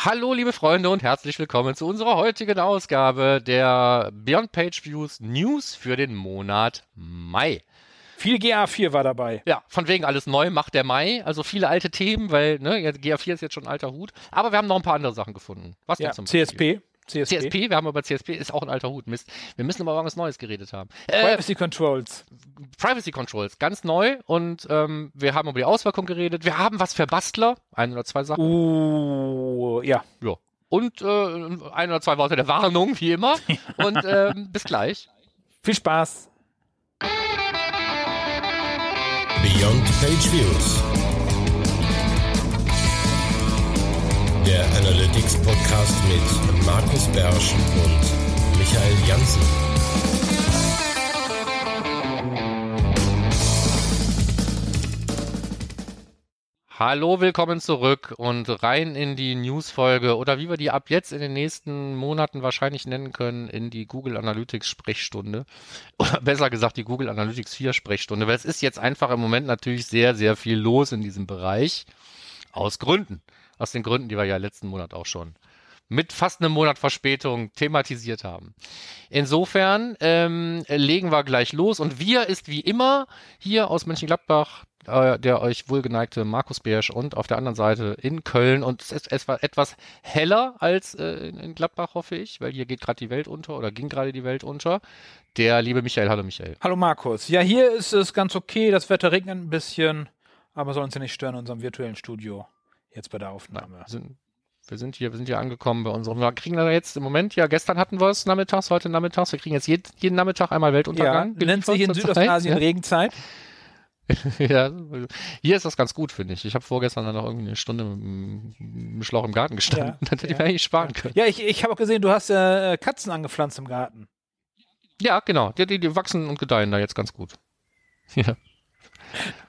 Hallo, liebe Freunde, und herzlich willkommen zu unserer heutigen Ausgabe der Beyond Page Views News für den Monat Mai. Viel GA4 war dabei. Ja, von wegen alles neu macht der Mai. Also viele alte Themen, weil ne, GA4 ist jetzt schon ein alter Hut. Aber wir haben noch ein paar andere Sachen gefunden. Was ja, denn zum CSP. Beispiel? CSP. CSP, wir haben über CSP, ist auch ein alter Hut. Mist. Wir müssen aber irgendwas Neues geredet haben. Äh, Privacy Controls. Privacy Controls, ganz neu. Und ähm, wir haben über die Auswirkung geredet. Wir haben was für Bastler. Ein oder zwei Sachen. Uh, ja. Ja. Und äh, ein oder zwei Worte der Warnung, wie immer. Und ähm, bis gleich. Viel Spaß. Beyond Page Views. Der Analytics Podcast mit Markus Bersch und Michael Janssen. Hallo, willkommen zurück und rein in die Newsfolge oder wie wir die ab jetzt in den nächsten Monaten wahrscheinlich nennen können, in die Google Analytics Sprechstunde. Oder besser gesagt, die Google Analytics 4 Sprechstunde, weil es ist jetzt einfach im Moment natürlich sehr, sehr viel los in diesem Bereich. Aus Gründen. Aus den Gründen, die wir ja letzten Monat auch schon mit fast einem Monat Verspätung thematisiert haben. Insofern ähm, legen wir gleich los und wir ist wie immer hier aus Mönchengladbach äh, der euch wohlgeneigte Markus Beersch und auf der anderen Seite in Köln und es ist etwas heller als äh, in Gladbach, hoffe ich, weil hier geht gerade die Welt unter oder ging gerade die Welt unter. Der liebe Michael, hallo Michael. Hallo Markus. Ja, hier ist es ganz okay, das Wetter regnet ein bisschen, aber soll uns ja nicht stören in unserem virtuellen Studio jetzt bei der Aufnahme. wir, sind, wir sind hier, wir sind hier angekommen bei unserem. Wir kriegen da jetzt im Moment, ja, gestern hatten wir es nachmittags, heute nachmittags. Wir kriegen jetzt jeden, jeden Nachmittag einmal Weltuntergang. Ja, nennt sich in Südostasien ja. Regenzeit. ja, hier ist das ganz gut, finde ich. Ich habe vorgestern dann noch irgendwie eine Stunde mit dem Schlauch im Garten gestanden. Ja, dann hätte ja. ich mir eigentlich sparen können. Ja, ich, ich habe auch gesehen, du hast äh, Katzen angepflanzt im Garten. Ja, genau. Die, die, die wachsen und gedeihen da jetzt ganz gut. Ja.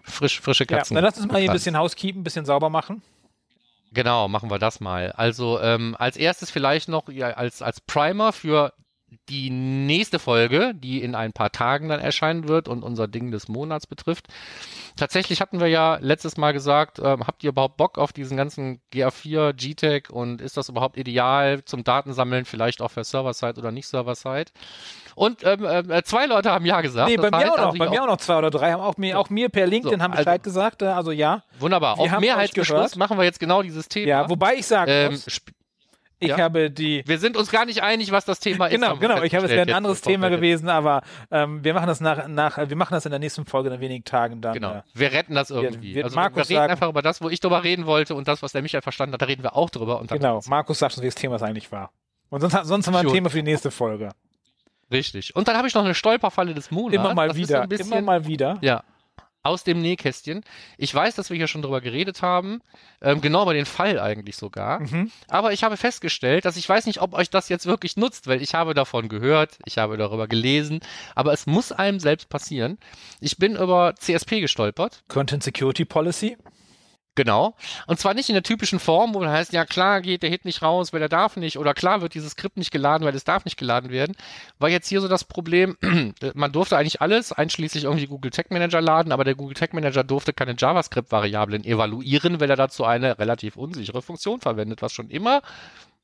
Frisch, frische Katzen. Ja, dann lass uns mal hier ein bisschen Housekeeping, ein bisschen sauber machen. Genau, machen wir das mal. Also ähm, als erstes vielleicht noch ja, als, als Primer für die nächste Folge, die in ein paar Tagen dann erscheinen wird und unser Ding des Monats betrifft. Tatsächlich hatten wir ja letztes Mal gesagt, ähm, habt ihr überhaupt Bock auf diesen ganzen GA4, GTEC und ist das überhaupt ideal zum Datensammeln, vielleicht auch für Server-Side oder nicht Server-Side? Und ähm, äh, zwei Leute haben ja gesagt. Nee, bei mir auch noch, bei mir auch noch zwei oder drei haben auch mir, auch mir per LinkedIn so, haben Bescheid also, gesagt, äh, also ja. Wunderbar. Auf Mehrheitsbeschluss machen wir jetzt genau dieses Thema. Ja, wobei ich sagen ähm, ich ja? habe die. Wir sind uns gar nicht einig, was das Thema genau, ist. Genau, genau. Ich habe es wäre ein anderes Thema gewesen, aber ähm, wir machen das nach, nach, wir machen das in der nächsten Folge in wenigen Tagen dann. Genau. Äh, wir retten das irgendwie. Wird, also Markus wir reden sagen, einfach über das, wo ich drüber reden wollte und das, was der Michael verstanden hat, da reden wir auch drüber. Genau. Markus sagt uns, wie das Thema eigentlich war. Und sonst, sonst haben wir ein Schön. Thema für die nächste Folge. Richtig. Und dann habe ich noch eine Stolperfalle des Monats. Immer mal das wieder. So bisschen, immer mal wieder. Ja aus dem Nähkästchen. Ich weiß, dass wir hier schon drüber geredet haben, ähm, genau über den Fall eigentlich sogar. Mhm. Aber ich habe festgestellt, dass ich weiß nicht, ob euch das jetzt wirklich nutzt, weil ich habe davon gehört, ich habe darüber gelesen, aber es muss einem selbst passieren. Ich bin über CSP gestolpert. Content Security Policy? Genau. Und zwar nicht in der typischen Form, wo man heißt, ja klar geht der Hit nicht raus, weil er darf nicht, oder klar wird dieses Skript nicht geladen, weil es darf nicht geladen werden. War jetzt hier so das Problem, man durfte eigentlich alles, einschließlich irgendwie Google Tag Manager laden, aber der Google Tag Manager durfte keine JavaScript-Variablen evaluieren, weil er dazu eine relativ unsichere Funktion verwendet, was schon immer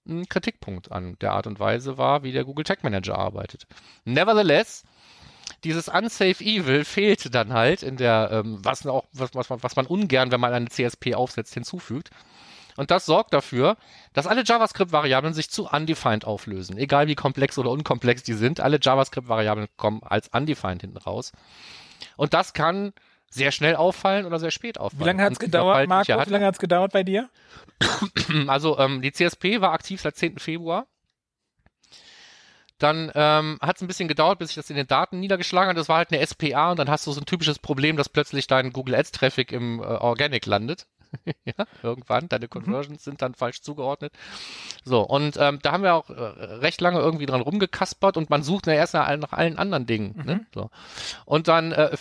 ein Kritikpunkt an der Art und Weise war, wie der Google Tag Manager arbeitet. Nevertheless, dieses Unsafe Evil fehlt dann halt in der, ähm, was, auch, was, was, was man ungern, wenn man eine CSP aufsetzt, hinzufügt. Und das sorgt dafür, dass alle JavaScript-Variablen sich zu undefined auflösen. Egal wie komplex oder unkomplex die sind, alle JavaScript-Variablen kommen als undefined hinten raus. Und das kann sehr schnell auffallen oder sehr spät auffallen. Wie lange hat es gedauert, Marco? Wie lange hat es gedauert bei dir? Also ähm, die CSP war aktiv seit 10. Februar. Dann ähm, hat es ein bisschen gedauert, bis ich das in den Daten niedergeschlagen habe. Das war halt eine SPA und dann hast du so ein typisches Problem, dass plötzlich dein Google Ads Traffic im äh, Organic landet. ja, irgendwann, deine mhm. Conversions sind dann falsch zugeordnet. So, und ähm, da haben wir auch äh, recht lange irgendwie dran rumgekaspert und man sucht ja erst nach, nach allen anderen Dingen. Ne? Mhm. Ne? So. Und dann äh,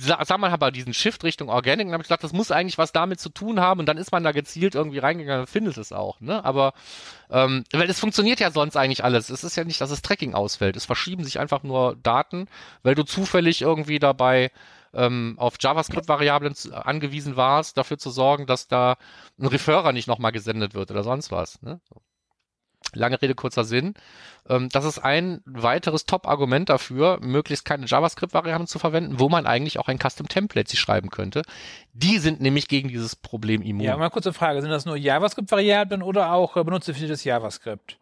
sag mal, aber diesen Shift Richtung Organic, und habe ich gesagt, das muss eigentlich was damit zu tun haben und dann ist man da gezielt irgendwie reingegangen und findet es auch, ne? Aber ähm, weil es funktioniert ja sonst eigentlich alles. Es ist ja nicht, dass das Tracking ausfällt. Es verschieben sich einfach nur Daten, weil du zufällig irgendwie dabei ähm, auf JavaScript-Variablen angewiesen warst, dafür zu sorgen, dass da ein Referrer nicht nochmal gesendet wird oder sonst was. Ne? So. Lange Rede, kurzer Sinn. Ähm, das ist ein weiteres Top-Argument dafür, möglichst keine JavaScript-Variablen zu verwenden, wo man eigentlich auch ein Custom-Template schreiben könnte. Die sind nämlich gegen dieses Problem immun. Ja, mal kurze Frage. Sind das nur JavaScript-Variablen oder auch äh, benutzerdefiniertes JavaScript?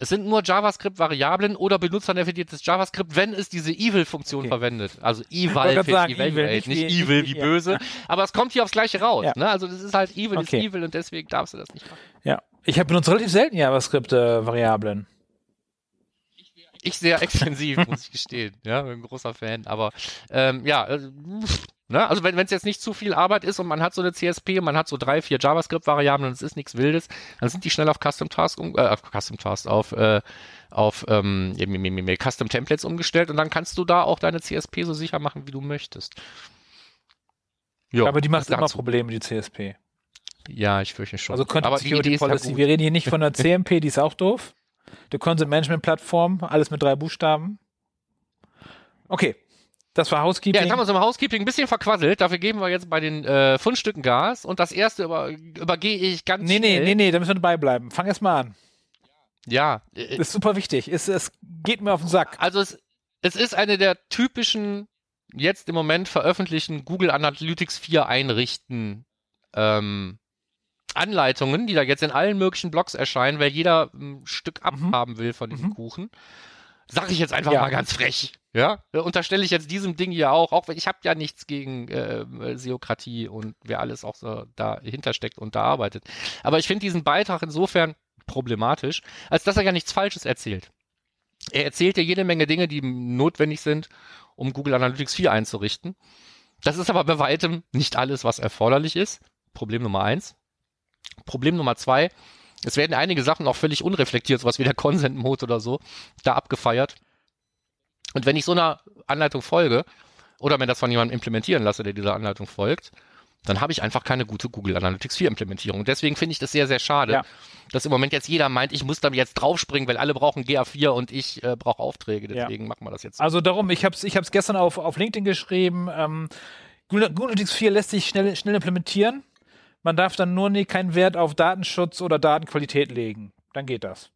Es sind nur JavaScript-Variablen oder benutzerdefiniertes JavaScript, wenn es diese Evil-Funktion Okay. verwendet. Also Eval für Evaluate, Evil, nicht nicht, Evil wie- böse. Aber es kommt hier aufs Gleiche raus. Ja. Ne? Also das ist halt Evil Okay. ist Evil und deswegen darfst du das nicht machen. Ja. Ich habe benutzt relativ selten JavaScript-Variablen. Ich sehr extensiv, muss ich gestehen. Ja, bin ein großer Fan. Aber ähm, ja, äh, ne? also wenn es jetzt nicht zu viel Arbeit ist und man hat so eine CSP und man hat so drei, vier JavaScript-Variablen und es ist nichts Wildes, dann sind die schnell auf Custom Task, um, äh, auf Custom Task, auf, äh, auf ähm, Custom Templates umgestellt und dann kannst du da auch deine CSP so sicher machen, wie du möchtest. Jo, Aber die macht immer. Probleme, die CSP. Ja, ich fürchte schon. Also Content Aber die Security Idee ist ja Policy. Wir reden hier nicht von der CMP, die ist auch doof. Der Content Management Plattform, alles mit drei Buchstaben. Okay. Das war Ja, Housekeeping. jetzt haben wir uns im Housekeeping ein bisschen verquasselt. Dafür geben wir jetzt bei den äh, Fundstücken Gas. Und das erste über, übergehe ich ganz nee, nee, schnell. nee, nee, da müssen wir dabei bleiben. Fang erst mal an. Ja, äh, ist super wichtig. Es, es geht mir auf den Sack. also es, es ist eine der typischen, jetzt im Moment veröffentlichten Google Analytics 4 einrichten ähm, Anleitungen, die da jetzt in allen möglichen Blogs erscheinen, weil jeder ein Stück Mhm. abhaben will von diesem Mhm. Kuchen. Sag ich jetzt einfach Ja. mal ganz frech. Ja, Äh, unterstelle ich jetzt diesem Ding hier auch, auch wenn ich habe ja nichts gegen äh, Seokratie und wer alles auch so dahinter steckt und da arbeitet. Aber ich finde diesen Beitrag insofern problematisch, als dass er ja nichts Falsches erzählt. Er erzählt ja jede Menge Dinge, die notwendig sind, um Google Analytics 4 einzurichten. Das ist aber bei weitem nicht alles, was erforderlich ist. Problem Nummer eins. Problem Nummer zwei. Es werden einige Sachen auch völlig unreflektiert, sowas wie der Consent Mode oder so, da abgefeiert. Und wenn ich so einer Anleitung folge oder mir das von jemandem implementieren lasse, der dieser Anleitung folgt, dann habe ich einfach keine gute Google Analytics 4 Implementierung. Und deswegen finde ich das sehr, sehr schade, Ja. dass im Moment jetzt jeder meint, ich muss da jetzt draufspringen, weil alle brauchen GA4 und ich äh, brauche Aufträge. Ja. Deswegen machen wir das jetzt. Also darum, ich habe es ich hab's gestern auf, auf LinkedIn geschrieben. Ähm, Google Google Analytics 4 lässt sich schnell, schnell implementieren. Man darf dann nur nie keinen Wert auf Datenschutz oder Datenqualität legen. Dann geht das.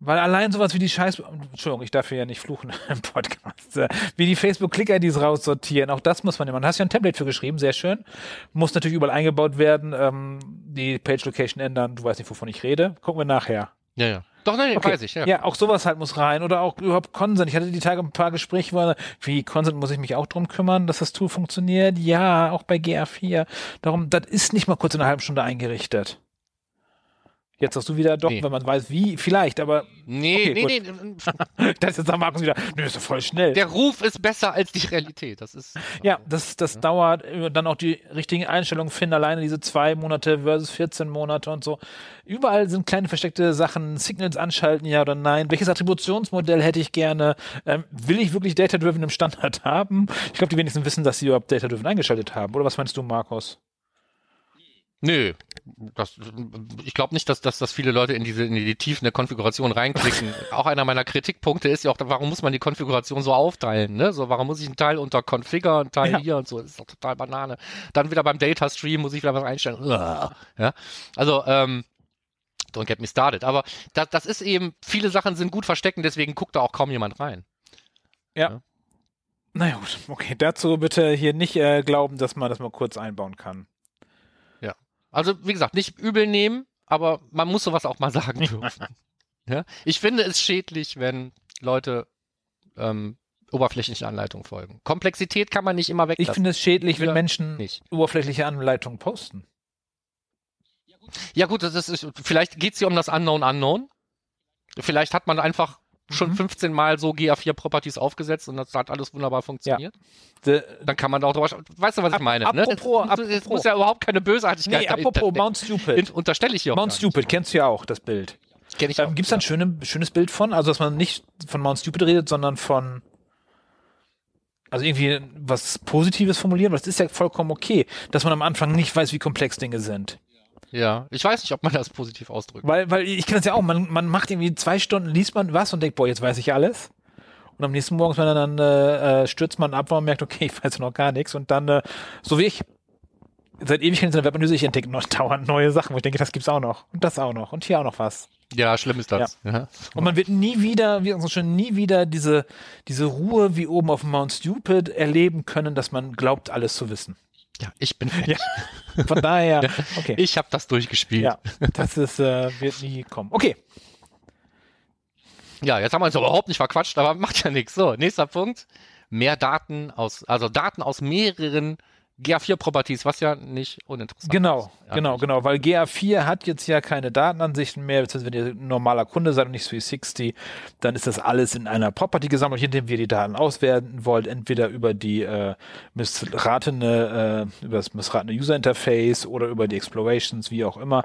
Weil allein sowas wie die Scheiß... Entschuldigung, ich darf hier ja nicht fluchen im Podcast. Äh, Wie die Facebook-Click-IDs raussortieren, auch das muss man immer. Du hast ja ein Template für geschrieben, sehr schön. Muss natürlich überall eingebaut werden. Ähm, die Page-Location ändern. Du weißt nicht, wovon ich rede. Gucken wir nachher. ja, ja. Doch, nein, Okay. weiß ich, ja. Ja, auch sowas halt muss rein. Oder auch überhaupt Consent. Ich hatte die Tage ein paar Gespräche, wo er, wie Consent muss ich mich auch drum kümmern, dass das Tool funktioniert. Ja, auch bei GA4. Darum, das ist nicht mal kurz in einer halben Stunde eingerichtet. Jetzt sagst du wieder doch, Nee. wenn man weiß, wie, vielleicht, aber Nee, Okay, nee, nee. das ist jetzt sagt Markus wieder, nö, ist doch voll schnell. Der Ruf ist besser als die Realität. Das ist. ja, das, das dauert, äh, dann auch die richtigen Einstellungen finden, alleine diese zwei Monate versus 14 Monate und so. Überall sind kleine versteckte Sachen, Signals anschalten, ja oder nein. Welches Attributionsmodell hätte ich gerne? Ähm, will ich wirklich Data-Driven im Standard haben? Ich glaube, die wenigsten wissen, dass sie überhaupt Data-Driven eingeschaltet haben. Oder was meinst du, Markus? Nö. Das, ich glaube nicht, dass, dass, dass viele Leute in diese in die Tiefen der Konfiguration reinklicken. auch einer meiner Kritikpunkte ist ja auch, warum muss man die Konfiguration so aufteilen? Ne? So, warum muss ich einen Teil unter Configure, einen Teil Ja. hier und so? Das ist doch total Banane. Dann wieder beim Data Stream muss ich wieder was einstellen. Ja? Also, ähm, don't get me started. Aber das, das ist eben, viele Sachen sind gut versteckt deswegen guckt da auch kaum jemand rein. Naja, gut. Okay, dazu bitte hier nicht äh, glauben, dass man das mal kurz einbauen kann. Also, wie gesagt, nicht übel nehmen, aber man muss sowas auch mal sagen dürfen. ja? Ich finde es schädlich, wenn Leute ähm, oberflächlichen Anleitungen folgen. Komplexität kann man nicht immer Ich weglassen. finde es schädlich, wenn Ja, Menschen nicht. oberflächliche Anleitungen posten. Ja gut, das ist, vielleicht geht es hier um das Unknown Unknown. Vielleicht hat man einfach schon Mhm. 15 Mal so GA4 Properties aufgesetzt und das hat alles wunderbar funktioniert. The, Dann kann man da auch drüber. Weißt du, was ich Ap- meine? ne? apropos- es, es apropos. muss ja überhaupt keine Bösartigkeit nee, apropos. Mount Stupid. Unterstelle ich hier auch Mount Stupid, kennst du ja auch, das Bild. Kenn ich auch. Ähm, Gibt es da ein schöne, schönes Bild von? Also, dass man nicht von Mount Stupid redet, sondern von. Also irgendwie was Positives formulieren, weil das ist ja vollkommen okay, dass man am Anfang nicht weiß, wie komplex Dinge sind. Ja, ich weiß nicht, ob man das positiv ausdrückt. Weil, weil ich kenne das ja auch, man, man macht irgendwie zwei Stunden, liest man was und denkt, boah, jetzt weiß ich alles. Und am nächsten Morgen dann, dann äh, stürzt man ab, man merkt, okay, ich weiß noch gar nichts. Und dann, äh, so wie ich, seit Ewigkeiten in der Webanalyse, ich entdecke noch dauernd neue Sachen, wo ich denke, das gibt's auch noch. Und das auch noch. Und hier auch noch was. Ja, schlimm ist das. Ja. Und man wird nie wieder, wie gesagt, schon nie wieder diese, diese Ruhe wie oben auf Mount Stupid erleben können, dass man glaubt, alles zu wissen. Ja, ich bin Fan. Ja. Von daher, okay. Ich habe das durchgespielt. Ja, das ist, äh, wird nie kommen. Okay. Ja, jetzt haben wir uns überhaupt nicht verquatscht, aber macht ja nichts. So, nächster Punkt. Mehr Daten aus, also Daten aus mehreren GA4-Properties, was ja nicht uninteressant Genau, ist. Ja, genau, genau, weil GA4 hat jetzt ja keine Datenansichten mehr, beziehungsweise wenn ihr ein normaler Kunde seid und nicht 360, dann ist das alles in einer Property gesammelt, indem ihr die Daten auswerten wollt, entweder über die äh, missratene, äh, über das missratene User Interface oder über die Explorations, wie auch immer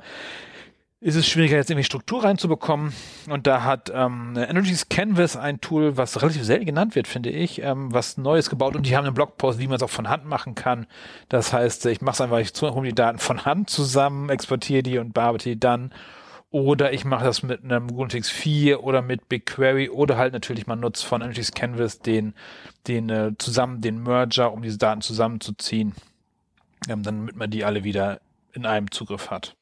ist es schwieriger, jetzt irgendwie Struktur reinzubekommen. Und da hat ähm, Energies Canvas ein Tool, was relativ selten genannt wird, finde ich, ähm, was Neues gebaut. Und die haben einen Blogpost, wie man es auch von Hand machen kann. Das heißt, ich mache es einfach, ich hole die Daten von Hand zusammen, exportiere die und bearbeite die dann. Oder ich mache das mit einem Google 4 oder mit BigQuery oder halt natürlich man nutzt von Energies Canvas den, den äh, zusammen den Merger, um diese Daten zusammenzuziehen, ähm, damit man die alle wieder in einem Zugriff hat.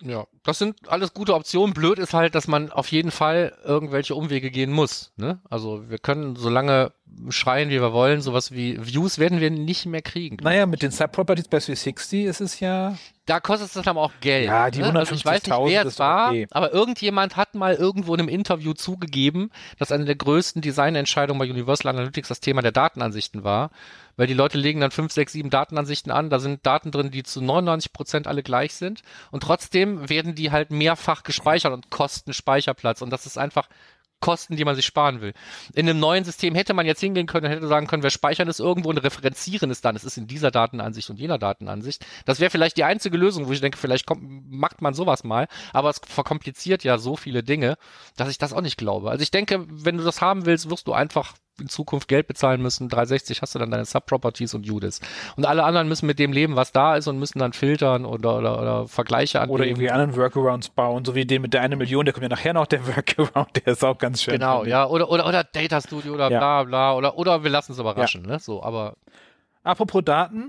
Ja, das sind alles gute Optionen. Blöd ist halt, dass man auf jeden Fall irgendwelche Umwege gehen muss. Ne? Also wir können so lange schreien, wie wir wollen, sowas wie Views werden wir nicht mehr kriegen. Naja, mit den Subproperties bei 360 ist es ja. Da kostet es dann aber auch Geld. Ja, die 150.000 ne? also ich weiß nicht, wer es war, okay. aber irgendjemand hat mal irgendwo in einem Interview zugegeben, dass eine der größten Designentscheidungen bei Universal Analytics das Thema der Datenansichten war weil die Leute legen dann fünf, sechs, sieben Datenansichten an. Da sind Daten drin, die zu 99 Prozent alle gleich sind. Und trotzdem werden die halt mehrfach gespeichert und kosten Speicherplatz. Und das ist einfach Kosten, die man sich sparen will. In einem neuen System hätte man jetzt hingehen können und hätte sagen können, wir speichern es irgendwo und referenzieren es dann. Es ist in dieser Datenansicht und jener Datenansicht. Das wäre vielleicht die einzige Lösung, wo ich denke, vielleicht kommt, macht man sowas mal. Aber es verkompliziert ja so viele Dinge, dass ich das auch nicht glaube. Also ich denke, wenn du das haben willst, wirst du einfach in Zukunft Geld bezahlen müssen. 360 hast du dann deine Subproperties und UDIS. Und alle anderen müssen mit dem leben, was da ist und müssen dann filtern oder, oder, oder Vergleiche angeben. Oder irgendwie anderen Workarounds bauen, so wie den mit der eine Million, der kommt ja nachher noch, der Workaround, der ist auch ganz schön. Genau, ja, oder, oder, oder Data Studio oder ja. bla bla, oder, oder wir lassen es überraschen, ja. ne, so, aber. Apropos Daten,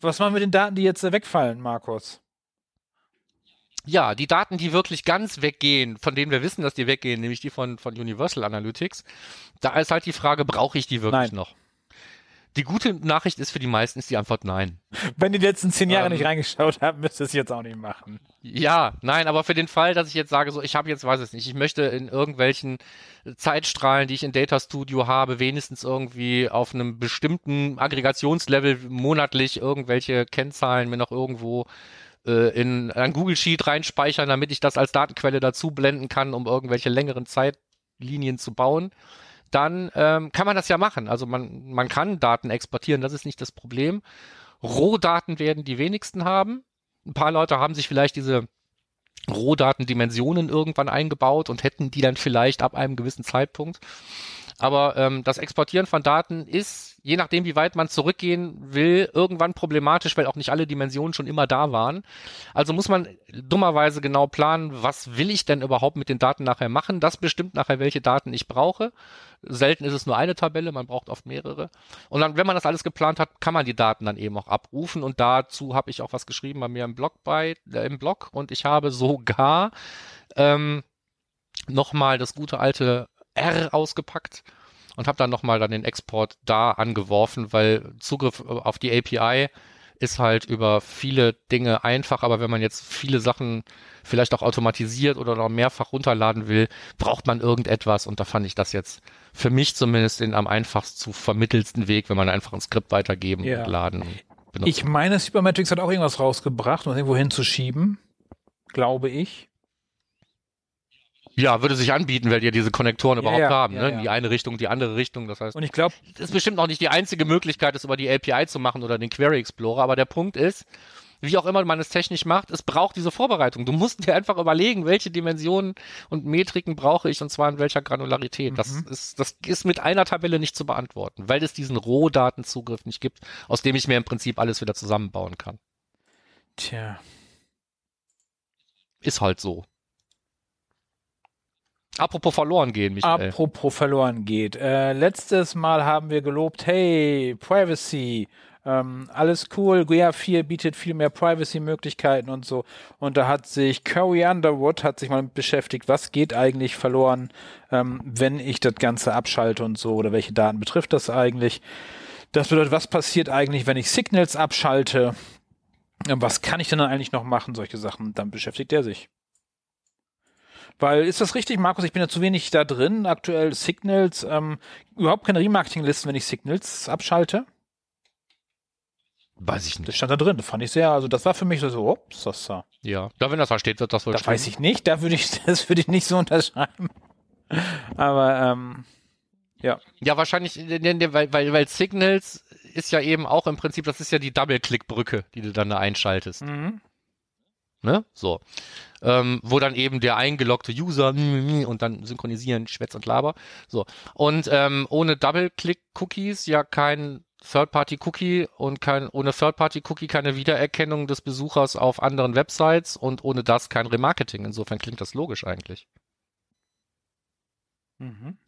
was machen wir mit den Daten, die jetzt wegfallen, Markus? Ja, die Daten, die wirklich ganz weggehen, von denen wir wissen, dass die weggehen, nämlich die von, von Universal Analytics, da ist halt die Frage, brauche ich die wirklich Nein. noch? Die gute Nachricht ist für die meisten ist die Antwort nein. Wenn die letzten zehn Jahre Ähm. nicht reingeschaut haben, müsst ihr es jetzt auch nicht machen. Ja, nein, aber für den Fall, dass ich jetzt sage, so ich habe jetzt, weiß es nicht, ich möchte in irgendwelchen Zeitstrahlen, die ich in Data Studio habe, wenigstens irgendwie auf einem bestimmten Aggregationslevel monatlich irgendwelche Kennzahlen mir noch irgendwo äh, in ein Google Sheet reinspeichern, damit ich das als Datenquelle dazu blenden kann, um irgendwelche längeren Zeitlinien zu bauen. Dann ähm, kann man das ja machen. Also man, man kann Daten exportieren, das ist nicht das Problem. Rohdaten werden die wenigsten haben. Ein paar Leute haben sich vielleicht diese Rohdatendimensionen irgendwann eingebaut und hätten die dann vielleicht ab einem gewissen Zeitpunkt. Aber ähm, das Exportieren von Daten ist, je nachdem, wie weit man zurückgehen will, irgendwann problematisch, weil auch nicht alle Dimensionen schon immer da waren. Also muss man dummerweise genau planen, was will ich denn überhaupt mit den Daten nachher machen. Das bestimmt nachher, welche Daten ich brauche. Selten ist es nur eine Tabelle, man braucht oft mehrere. Und dann, wenn man das alles geplant hat, kann man die Daten dann eben auch abrufen. Und dazu habe ich auch was geschrieben bei mir im Blog bei, äh, im Blog. Und ich habe sogar ähm, nochmal das gute alte R ausgepackt und habe dann nochmal dann den Export da angeworfen, weil Zugriff auf die API ist halt über viele Dinge einfach, aber wenn man jetzt viele Sachen vielleicht auch automatisiert oder noch mehrfach runterladen will, braucht man irgendetwas und da fand ich das jetzt für mich zumindest den am einfachst zu vermittelsten Weg, wenn man einfach ein Skript weitergeben Ja. und laden benutzen. Ich meine, Supermetrics hat auch irgendwas rausgebracht, um das irgendwo hinzuschieben. Glaube ich. Ja, würde sich anbieten, weil die ja diese Konnektoren Ja, überhaupt ja, haben, ja, ne? Die eine Richtung, die andere Richtung, das heißt, Und ich glaube, das ist bestimmt auch nicht die einzige Möglichkeit, es über die API zu machen oder den Query Explorer, aber der Punkt ist, wie auch immer man es technisch macht, es braucht diese Vorbereitung. Du musst dir einfach überlegen, welche Dimensionen und Metriken brauche ich und zwar in welcher Granularität. Das Mhm. ist, das ist mit einer Tabelle nicht zu beantworten, weil es diesen Rohdatenzugriff nicht gibt, aus dem ich mir im Prinzip alles wieder zusammenbauen kann. tja, Ist halt so. Apropos verloren gehen, Michael. Apropos verloren geht. Äh, letztes Mal haben wir gelobt, hey, Privacy, ähm, alles cool, GUIA 4 bietet viel mehr Privacy-Möglichkeiten und so. Und da hat sich Curry Underwood hat sich mal beschäftigt, was geht eigentlich verloren, ähm, wenn ich das Ganze abschalte und so, oder welche Daten betrifft das eigentlich. Das bedeutet, was passiert eigentlich, wenn ich Signals abschalte? Ähm, was kann ich denn dann eigentlich noch machen? Solche Sachen. Dann beschäftigt er sich. Weil ist das richtig, Markus? Ich bin ja zu wenig da drin. Aktuell Signals, ähm, überhaupt keine Remarketing-Listen, wenn ich Signals abschalte. Weiß ich Das nicht. stand da drin. Das fand ich sehr, also das war für mich so, ups, das da. Ja. Da, wenn das da steht, wird das wohl Das stimmen. weiß ich nicht. Da würde ich, das würde ich nicht so unterschreiben. Aber ähm, Ja, wahrscheinlich, ne, ne, weil, weil, weil Signals ist ja eben auch im Prinzip, das ist ja die Double-Click-Brücke, die du dann da einschaltest. mhm. Ne? So. Ähm, wo dann eben der eingeloggte User und dann synchronisieren, Schwätz und Laber. So. Und ähm, ohne Double-Click-Cookies ja kein Third-Party-Cookie und kein, ohne Third-Party-Cookie keine Wiedererkennung des Besuchers auf anderen Websites und ohne das kein Remarketing. Insofern klingt das logisch eigentlich. Mhm.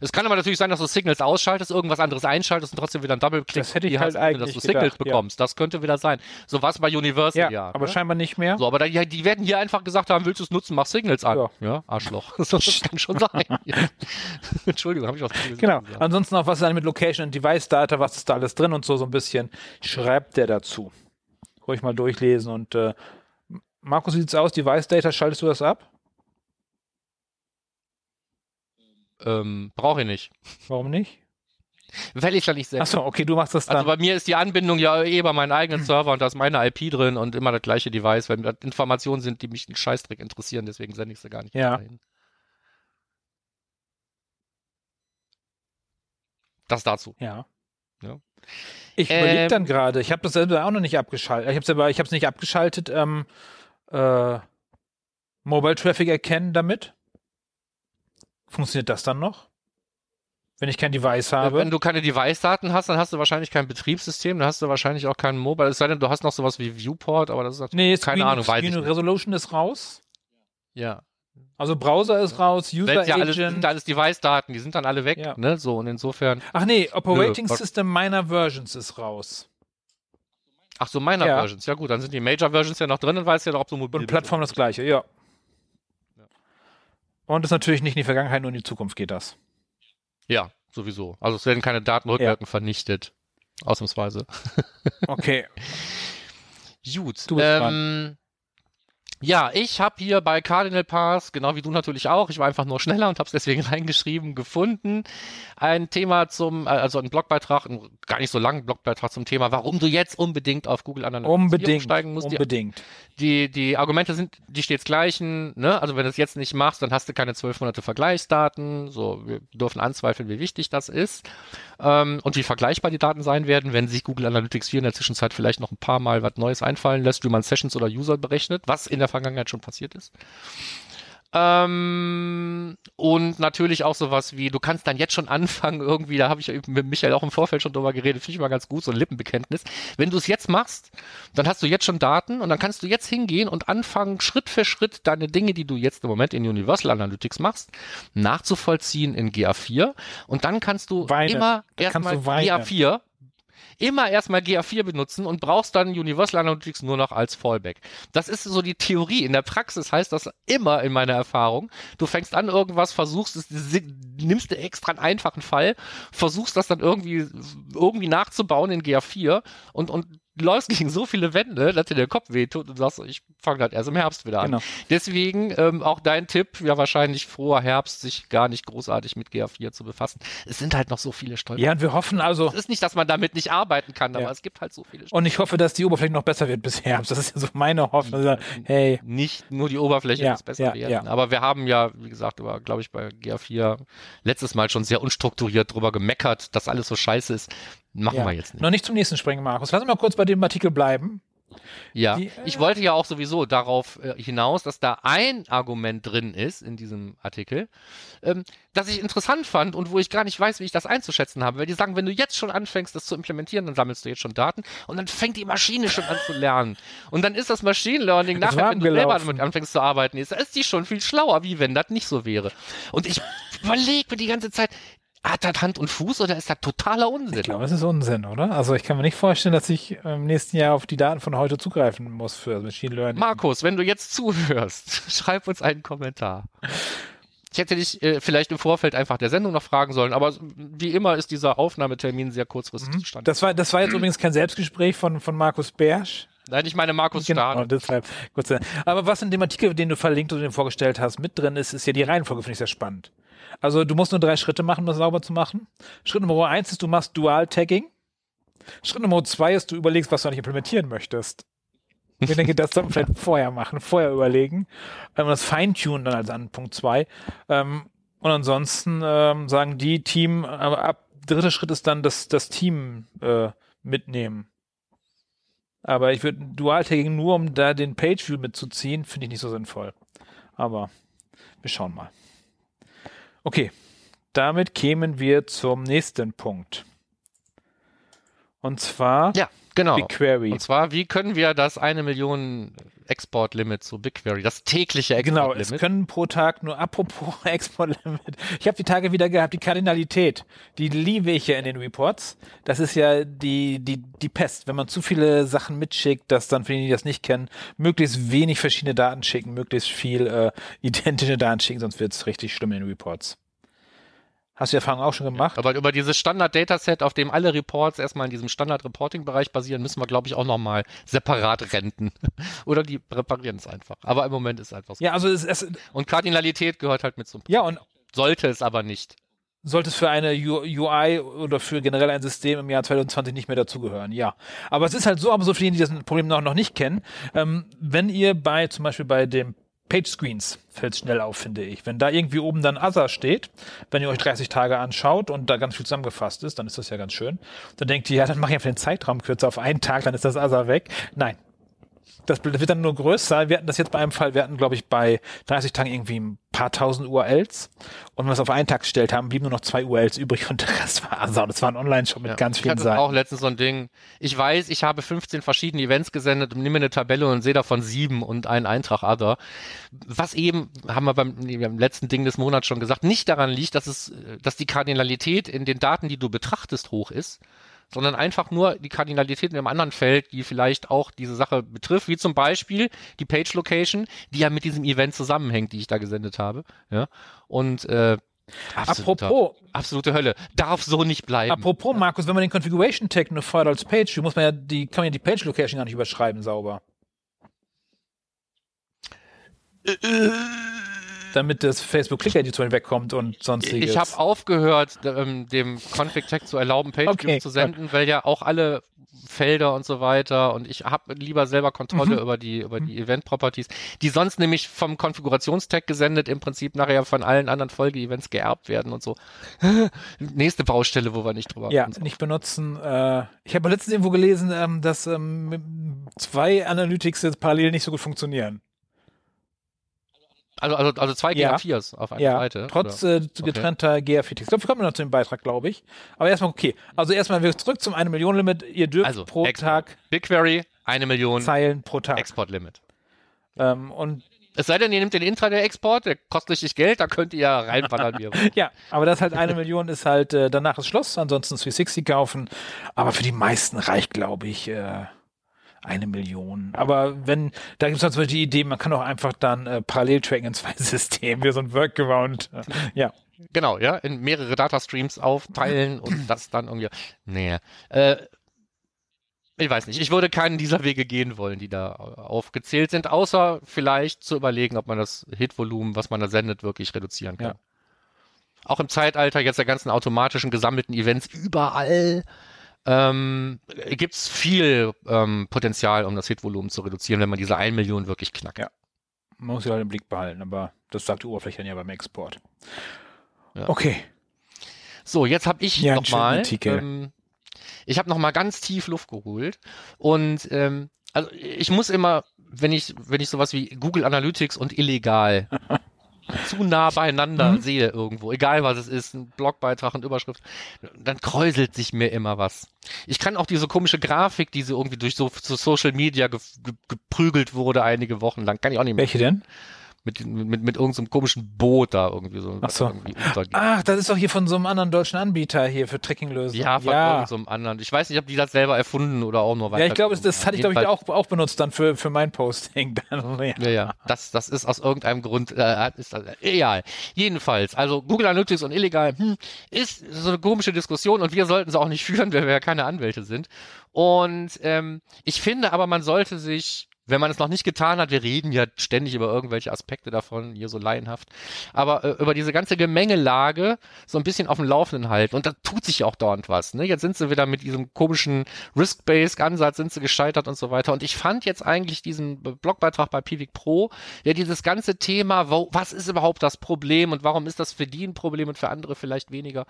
Es kann aber natürlich sein, dass du Signals ausschaltest, irgendwas anderes einschaltest und trotzdem wieder ein Double-Click Das hätte ich halt hast, eigentlich dass du Signals gedacht, ja. bekommst. Das könnte wieder sein. So was bei Universal Ja, ja. aber ne? scheinbar nicht mehr. So, aber da, ja, die werden hier einfach gesagt haben, willst du es nutzen, mach Signals an. Ja. Ja, Arschloch. Das, das kann schon sein. Ja. Entschuldigung, habe ich was gesagt? Genau. Ja. Ansonsten auch was ist dann mit Location und Device Data, was ist da alles drin und so so ein bisschen schreibt der dazu. Ruhig mal durchlesen und äh, Markus, wie sieht's aus? Device Data, schaltest du das ab? Ähm, Brauche ich nicht. Warum nicht? Weil ich da nicht selbst. Achso, okay, du machst das dann. Also bei mir ist die Anbindung ja eh bei meinem eigenen Server und da ist meine IP drin und immer das gleiche Device, weil das Informationen sind, die mich einen Scheißdreck interessieren, deswegen sende ich sie gar nicht Ja. dahin. Das dazu. Ja. Ja. Ich überlege Ähm, dann gerade, ich habe das selber auch noch nicht abgeschaltet. Ich habe selber, ich habe es nicht abgeschaltet. Ähm, äh, Mobile Traffic erkennen damit. Funktioniert das dann noch? Wenn ich kein Device habe. Wenn du keine Device-Daten hast, dann hast du wahrscheinlich kein Betriebssystem, dann hast du wahrscheinlich auch keinen Mobile, es sei denn, du hast noch sowas wie Viewport, aber das ist natürlich nee, keine Ahnung, weiß Screen. Resolution ist raus. Ja. Also Browser ist raus, User Weil ja alles, Agent. sind alles Device-Daten, die sind dann alle weg, Ja. ne? So, und insofern, Ach nee, Operating Nö, System Minor Versions ist raus. ach so, meiner Ja. Versions, ja gut, dann sind die Major-Versions ja noch drin und weißt ja, ob du mobil Und Plattform das gleiche, ja. Und ist natürlich nicht in die Vergangenheit, nur in die Zukunft geht das. Ja, sowieso. Also es werden keine Daten rückwirkend vernichtet. Ausnahmsweise. Okay. Gut. Du bist ähm, ja, ich habe hier bei Cardinal Pass, genau wie du natürlich auch, ich war einfach nur schneller und habe es deswegen reingeschrieben, gefunden, ein Thema zum, äh, also ein Blogbeitrag, ein gar nicht so langen Blogbeitrag zum Thema, warum du jetzt unbedingt auf Google Analytics Unbedingt. steigen musst. Die, Unbedingt. die, die Argumente sind die stets gleichen, ne? Also wenn du es jetzt nicht machst, dann hast du keine zwölf Monate Vergleichsdaten. So, wir dürfen anzweifeln, wie wichtig das ist. Ähm, und wie vergleichbar die Daten sein werden, wenn sich Google Analytics 4 in der Zwischenzeit vielleicht noch ein paar Mal was Neues einfallen lässt, wie man Sessions oder User berechnet, was in der Vergangenheit schon passiert ist. Ähm, und natürlich auch sowas wie, du kannst dann jetzt schon anfangen, irgendwie, da habe ich mit Michael auch im Vorfeld schon drüber geredet, finde ich mal ganz gut, so ein Lippenbekenntnis. Wenn du es jetzt machst, dann hast du jetzt schon Daten und dann kannst du jetzt hingehen und anfangen, Schritt für Schritt deine Dinge, die du jetzt im Moment in Universal Analytics machst, nachzuvollziehen in GA4 und dann kannst du Weine. immer erstmal du weinen. GA4 immer erstmal GA4 benutzen und brauchst dann Universal Analytics nur noch als Fallback. Das ist so die Theorie. In der Praxis heißt das immer in meiner Erfahrung, du fängst an irgendwas, versuchst es, nimmst extra einen einfachen Fall, versuchst das dann irgendwie, irgendwie nachzubauen in GA4 und, und läufst gegen so viele Wände, dass dir der Kopf wehtut und sagst, ich fange halt erst im Herbst wieder an. Genau. Deswegen ähm, auch dein Tipp, ja wahrscheinlich froher Herbst, sich gar nicht großartig mit GA4 zu befassen. Es sind halt noch so viele Stolper. Ja, und wir hoffen also, Es ist nicht, dass man damit nicht arbeiten kann, aber Ja. es gibt halt so viele und ich hoffe, dass die Oberfläche noch besser wird bis Herbst. Das ist ja so meine Hoffnung. Also, Hey, Nicht nur die Oberfläche Ja, muss besser ja, werden. ja. Aber wir haben ja, wie gesagt, über, glaube ich, bei GA4 letztes Mal schon sehr unstrukturiert drüber gemeckert, dass alles so scheiße ist. Machen ja. wir jetzt nicht. noch nicht zum nächsten springen, Markus. Lass uns mal kurz bei dem Artikel bleiben. Ja, Die, äh, ich wollte ja auch sowieso darauf äh, hinaus, dass da ein Argument drin ist in diesem Artikel, ähm, das ich interessant fand und wo ich gar nicht weiß, wie ich das einzuschätzen habe. Weil die sagen, wenn du jetzt schon anfängst, das zu implementieren, dann sammelst du jetzt schon Daten und dann fängt die Maschine schon an zu lernen. Und dann ist das Machine Learning nachher, wenn du selber abgelaufen. damit anfängst zu arbeiten, ist, ist die schon viel schlauer, wie wenn das nicht so wäre. Und ich überlege mir die ganze Zeit, hat das Hand und Fuß oder ist das totaler Unsinn? Ich glaube, es ist Unsinn, oder? Also ich kann mir nicht vorstellen, dass ich im nächsten Jahr auf die Daten von heute zugreifen muss für Machine Learning. Markus, wenn du jetzt zuhörst, schreib uns einen Kommentar. Ich hätte dich äh, vielleicht im Vorfeld einfach der Sendung noch fragen sollen, aber wie immer ist dieser Aufnahmetermin sehr kurzfristig Mhm. zustande. Das war, das war jetzt übrigens kein Selbstgespräch von, von Markus Bersch. Nein, ich meine Markus Genau, Stade. deshalb. Sei Dank. Aber was in dem Artikel, den du verlinkt oder den vorgestellt hast, mit drin ist, ist ja die Reihenfolge, finde ich sehr spannend. Also du musst nur drei Schritte machen, um das sauber zu machen. Schritt Nummer eins ist, du machst Dual-Tagging. Schritt Nummer zwei ist, du überlegst, was du eigentlich implementieren möchtest. Ich denke, das sollten wir vielleicht vorher machen, vorher überlegen. Ähm, das Feintunen dann als an Punkt zwei. Ähm, und ansonsten ähm, sagen die Team, aber ab dritter Schritt ist dann das, das Team äh, mitnehmen. Aber ich würde Dual-Tagging nur, um da den Page-View mitzuziehen, finde ich nicht so sinnvoll. Aber wir schauen mal. Okay, damit kämen wir zum nächsten Punkt. Und zwar Ja, genau. BigQuery. Und zwar, wie können wir das eine Million Export-Limit zu BigQuery, das tägliche Genau, es Export-Limit? können pro Tag nur, apropos Export-Limit, ich habe die Tage wieder gehabt, die Kardinalität, die liebe ich ja in den Reports. Das ist ja die, die, die Pest, wenn man zu viele Sachen mitschickt, dass dann für die, die das nicht kennen, möglichst wenig verschiedene Daten schicken, möglichst viel äh, identische Daten schicken, sonst wird es richtig schlimm in den Reports. Hast du die Erfahrung auch schon gemacht? Aber über dieses Standard-Dataset, auf dem alle Reports erstmal in diesem Standard-Reporting-Bereich basieren, müssen wir, glaube ich, auch nochmal separat renten. Oder die reparieren es einfach. Aber im Moment ist es einfach so. ja, also es, es, Und Kardinalität gehört halt mit zum ja, und Sollte es aber nicht. sollte es für eine UI oder für generell ein System im Jahr 2020 nicht mehr dazugehören, ja. Aber es ist halt so, aber so für diejenigen, die das Problem noch, noch nicht kennen, ähm, wenn ihr bei, zum Beispiel bei dem Page Screens fällt schnell auf, finde ich. Wenn da irgendwie oben dann Other steht, wenn ihr euch 30 Tage anschaut und da ganz viel zusammengefasst ist, dann ist das ja ganz schön. Dann denkt ihr, ja, dann mache ich einfach den Zeitraum kürzer auf einen Tag, dann ist das Other weg. Nein. Das wird dann nur größer. Wir hatten das jetzt bei einem Fall, wir hatten, glaube ich, bei 30 Tagen irgendwie ein paar tausend URLs. Und wenn wir es auf einen Tag gestellt haben, blieben nur noch zwei URLs übrig und der Rest war Other. Und es war ein Online-Shop mit Ja. ganz ich vielen hatte Seiten. auch letztens so ein Ding. Ich weiß, ich habe 15 verschiedene Events gesendet und nehme eine Tabelle und sehe davon sieben und einen Eintrag Other. Was eben, haben wir beim, beim letzten Ding des Monats schon gesagt, nicht daran liegt, dass es, dass die Kardinalität in den Daten, die du betrachtest, hoch ist, sondern einfach nur die Kardinalität in einem anderen Feld, die vielleicht auch diese Sache betrifft, wie zum Beispiel die Page Location, die ja mit diesem Event zusammenhängt, die ich da gesendet habe. Ja. Und äh, absoluter- Apropos, absolute Hölle. Darf so nicht bleiben. apropos, Markus, wenn man den Configuration Tag nur fordert als Page, muss man ja die, kann man ja die Page Location gar nicht überschreiben sauber. Damit das Facebook Click Editor wegkommt und sonstiges. Ich habe aufgehört, ähm, dem Config-Tag zu erlauben, Page Okay, zu senden, weil ja auch alle Felder und so weiter und ich habe lieber selber Kontrolle Mhm. über die über die Event-Properties, die sonst nämlich vom Konfigurationstag gesendet im Prinzip nachher von allen anderen Folge-Events geerbt werden und so. Nächste Baustelle, wo wir nicht drüber Ja, nicht benutzen. Äh, ich habe letztens irgendwo gelesen, ähm, dass ähm, zwei Analytics jetzt parallel nicht so gut funktionieren. Also, also, also zwei Ja. GA4s auf einer Ja, Seite. trotz äh, getrennter GA-Fix. Ich glaube, wir kommen noch zu dem Beitrag, glaube ich. Aber erstmal okay. Also erstmal wir zurück zum 1 Million Limit. Ihr dürft Also, pro Export. Tag BigQuery, eine Million Zeilen pro Tag. Export-Limit. Ähm, und Es sei denn, ihr nehmt den Intraday-Export, der kostet richtig Geld, da könnt ihr ja reinballern. ja, aber das halt eine Million ist halt, äh, danach ist Schluss, ansonsten 360 kaufen. Aber für die meisten reicht, glaube ich, äh, eine Million. Aber wenn, da gibt es zum Beispiel die Idee, man kann auch einfach dann äh, parallel tracken in zwei Systemen, wie so ein Workaround. Ja. Genau, ja, in mehrere Datastreams aufteilen und das dann irgendwie. Nee. Äh, ich weiß nicht. Ich würde keinen dieser Wege gehen wollen, die da aufgezählt sind, außer vielleicht zu überlegen, ob man das Hitvolumen, was man da sendet, wirklich reduzieren kann. Ja. Auch im Zeitalter jetzt der ganzen automatischen gesammelten Events überall ähm, gibt es viel ähm, Potenzial, um das Hitvolumen zu reduzieren, wenn man diese 1 Million wirklich knackt. Ja. Man muss ja halt im Blick behalten, aber das sagt die Oberfläche dann ja beim Export. Ja. Okay. So, jetzt habe ich Ja, einen noch mal, schönen Artikel. ähm, ich habe noch mal ganz tief Luft geholt und ähm, also ich muss immer, wenn ich, wenn ich sowas wie Google Analytics und illegal zu nah beieinander Mhm. sehe irgendwo, egal was es ist, ein Blogbeitrag und Überschrift, dann kräuselt sich mir immer was. Ich kann auch diese komische Grafik, die so irgendwie durch so, so Social Media ge, ge, geprügelt wurde einige Wochen lang, kann ich auch nicht mehr. Welche denn? Mit, mit, mit irgendeinem komischen Boot da irgendwie so. Ach so. Irgendwie. Ach, das ist doch hier von so einem anderen deutschen Anbieter hier für Tracking-Lösungen. Ja, von ja. irgendeinem anderen. Ich weiß nicht, ob die das selber erfunden oder auch nur weiter. Ja, ich glaube, das hatte ich, glaube ich, auch, auch benutzt dann für, für mein Posting. Dann, ja. Ja, ja. Das, das ist aus irgendeinem Grund, äh, ist das, egal. Jedenfalls, also Google Analytics und illegal, hm, ist so eine komische Diskussion und wir sollten sie auch nicht führen, weil wir ja keine Anwälte sind. Und ähm, ich finde aber, man sollte sich, wenn man es noch nicht getan hat, wir reden ja ständig über irgendwelche Aspekte davon, hier so laienhaft, aber äh, über diese ganze Gemengelage so ein bisschen auf dem Laufenden halten. Und da tut sich auch dauernd was. Ne? Jetzt sind sie wieder mit diesem komischen Risk-Based-Ansatz sind sie gescheitert und so weiter. Und ich fand jetzt eigentlich diesen Blogbeitrag bei Pivik Pro, der dieses ganze Thema, wo, was ist überhaupt das Problem und warum ist das für die ein Problem und für andere vielleicht weniger,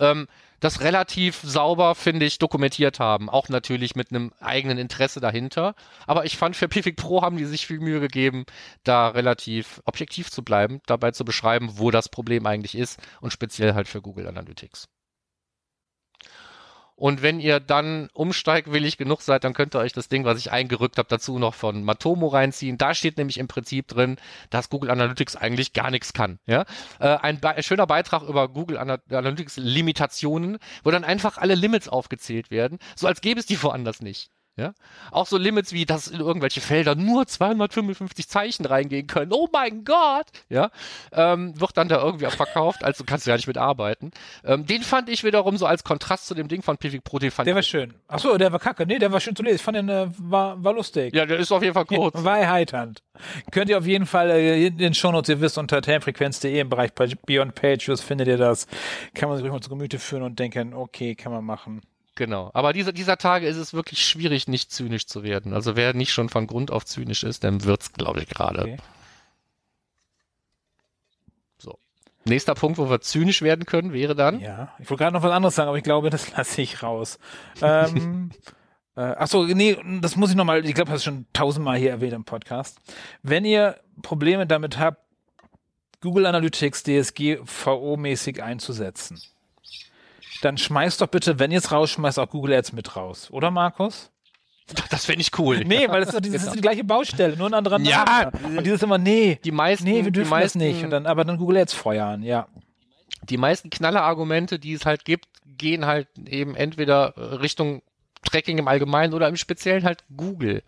ähm, das relativ sauber, finde ich, dokumentiert haben. Auch natürlich mit einem eigenen Interesse dahinter. Aber ich fand, für Pivik Pro haben die sich viel Mühe gegeben, da relativ objektiv zu bleiben, dabei zu beschreiben, wo das Problem eigentlich ist und speziell halt für Google Analytics. Und wenn ihr dann umsteigwillig genug seid, dann könnt ihr euch das Ding, was ich eingerückt habe, dazu noch von Matomo reinziehen. Da steht nämlich im Prinzip drin, dass Google Analytics eigentlich gar nichts kann. Ja? Äh, ein, Be schöner Beitrag über Google Ana Analytics Limitationen, wo dann einfach alle Limits aufgezählt werden, so als gäbe es die woanders nicht. Ja? Auch so Limits wie, dass in irgendwelche Felder nur 255 Zeichen reingehen können. Oh mein Gott! Ja? Ähm, wird dann da irgendwie verkauft, also kannst du ja nicht mitarbeiten. Ähm, den fand ich wiederum so als Kontrast zu dem Ding von Pivik Pro, den fand Der war schön. Achso, der war kacke. Nee, der war schön zu lesen. Ich fand den, äh, war, war lustig. Ja, der ist auf jeden Fall kurz. War erheiternd. Könnt ihr auf jeden Fall äh, in den Shownotes, ihr wisst, unter termfrequenz.de im Bereich Beyond Pages findet ihr das. Kann man sich ruhig mal zu Gemüte führen und denken, okay, kann man machen. Genau. Aber dieser, dieser Tage ist es wirklich schwierig, nicht zynisch zu werden. Also wer nicht schon von Grund auf zynisch ist, dann wird's, glaube ich, gerade. Okay. So. Nächster Punkt, wo wir zynisch werden können, wäre dann. Ja, ich wollte gerade noch was anderes sagen, aber ich glaube, das lasse ich raus. ähm, äh, achso, nee, das muss ich nochmal, ich glaube, das ist schon tausendmal hier erwähnt im Podcast. Wenn ihr Probleme damit habt, Google Analytics DSGVO-mäßig einzusetzen, dann schmeißt doch bitte, wenn ihr es rausschmeißt, auch Google Ads mit raus. Oder, Markus? Das fände ich cool. Nee, weil das ist, doch, das ist die gleiche Baustelle, nur ein anderer Genau. Ja. Name. Und dieses immer, nee, Die meisten, nee, wir die dürfen meisten, das nicht. Und dann, aber dann Google Ads feuern, ja. die meisten Knallerargumente, die es halt gibt, gehen halt eben entweder Richtung Tracking im Allgemeinen oder im Speziellen halt Google.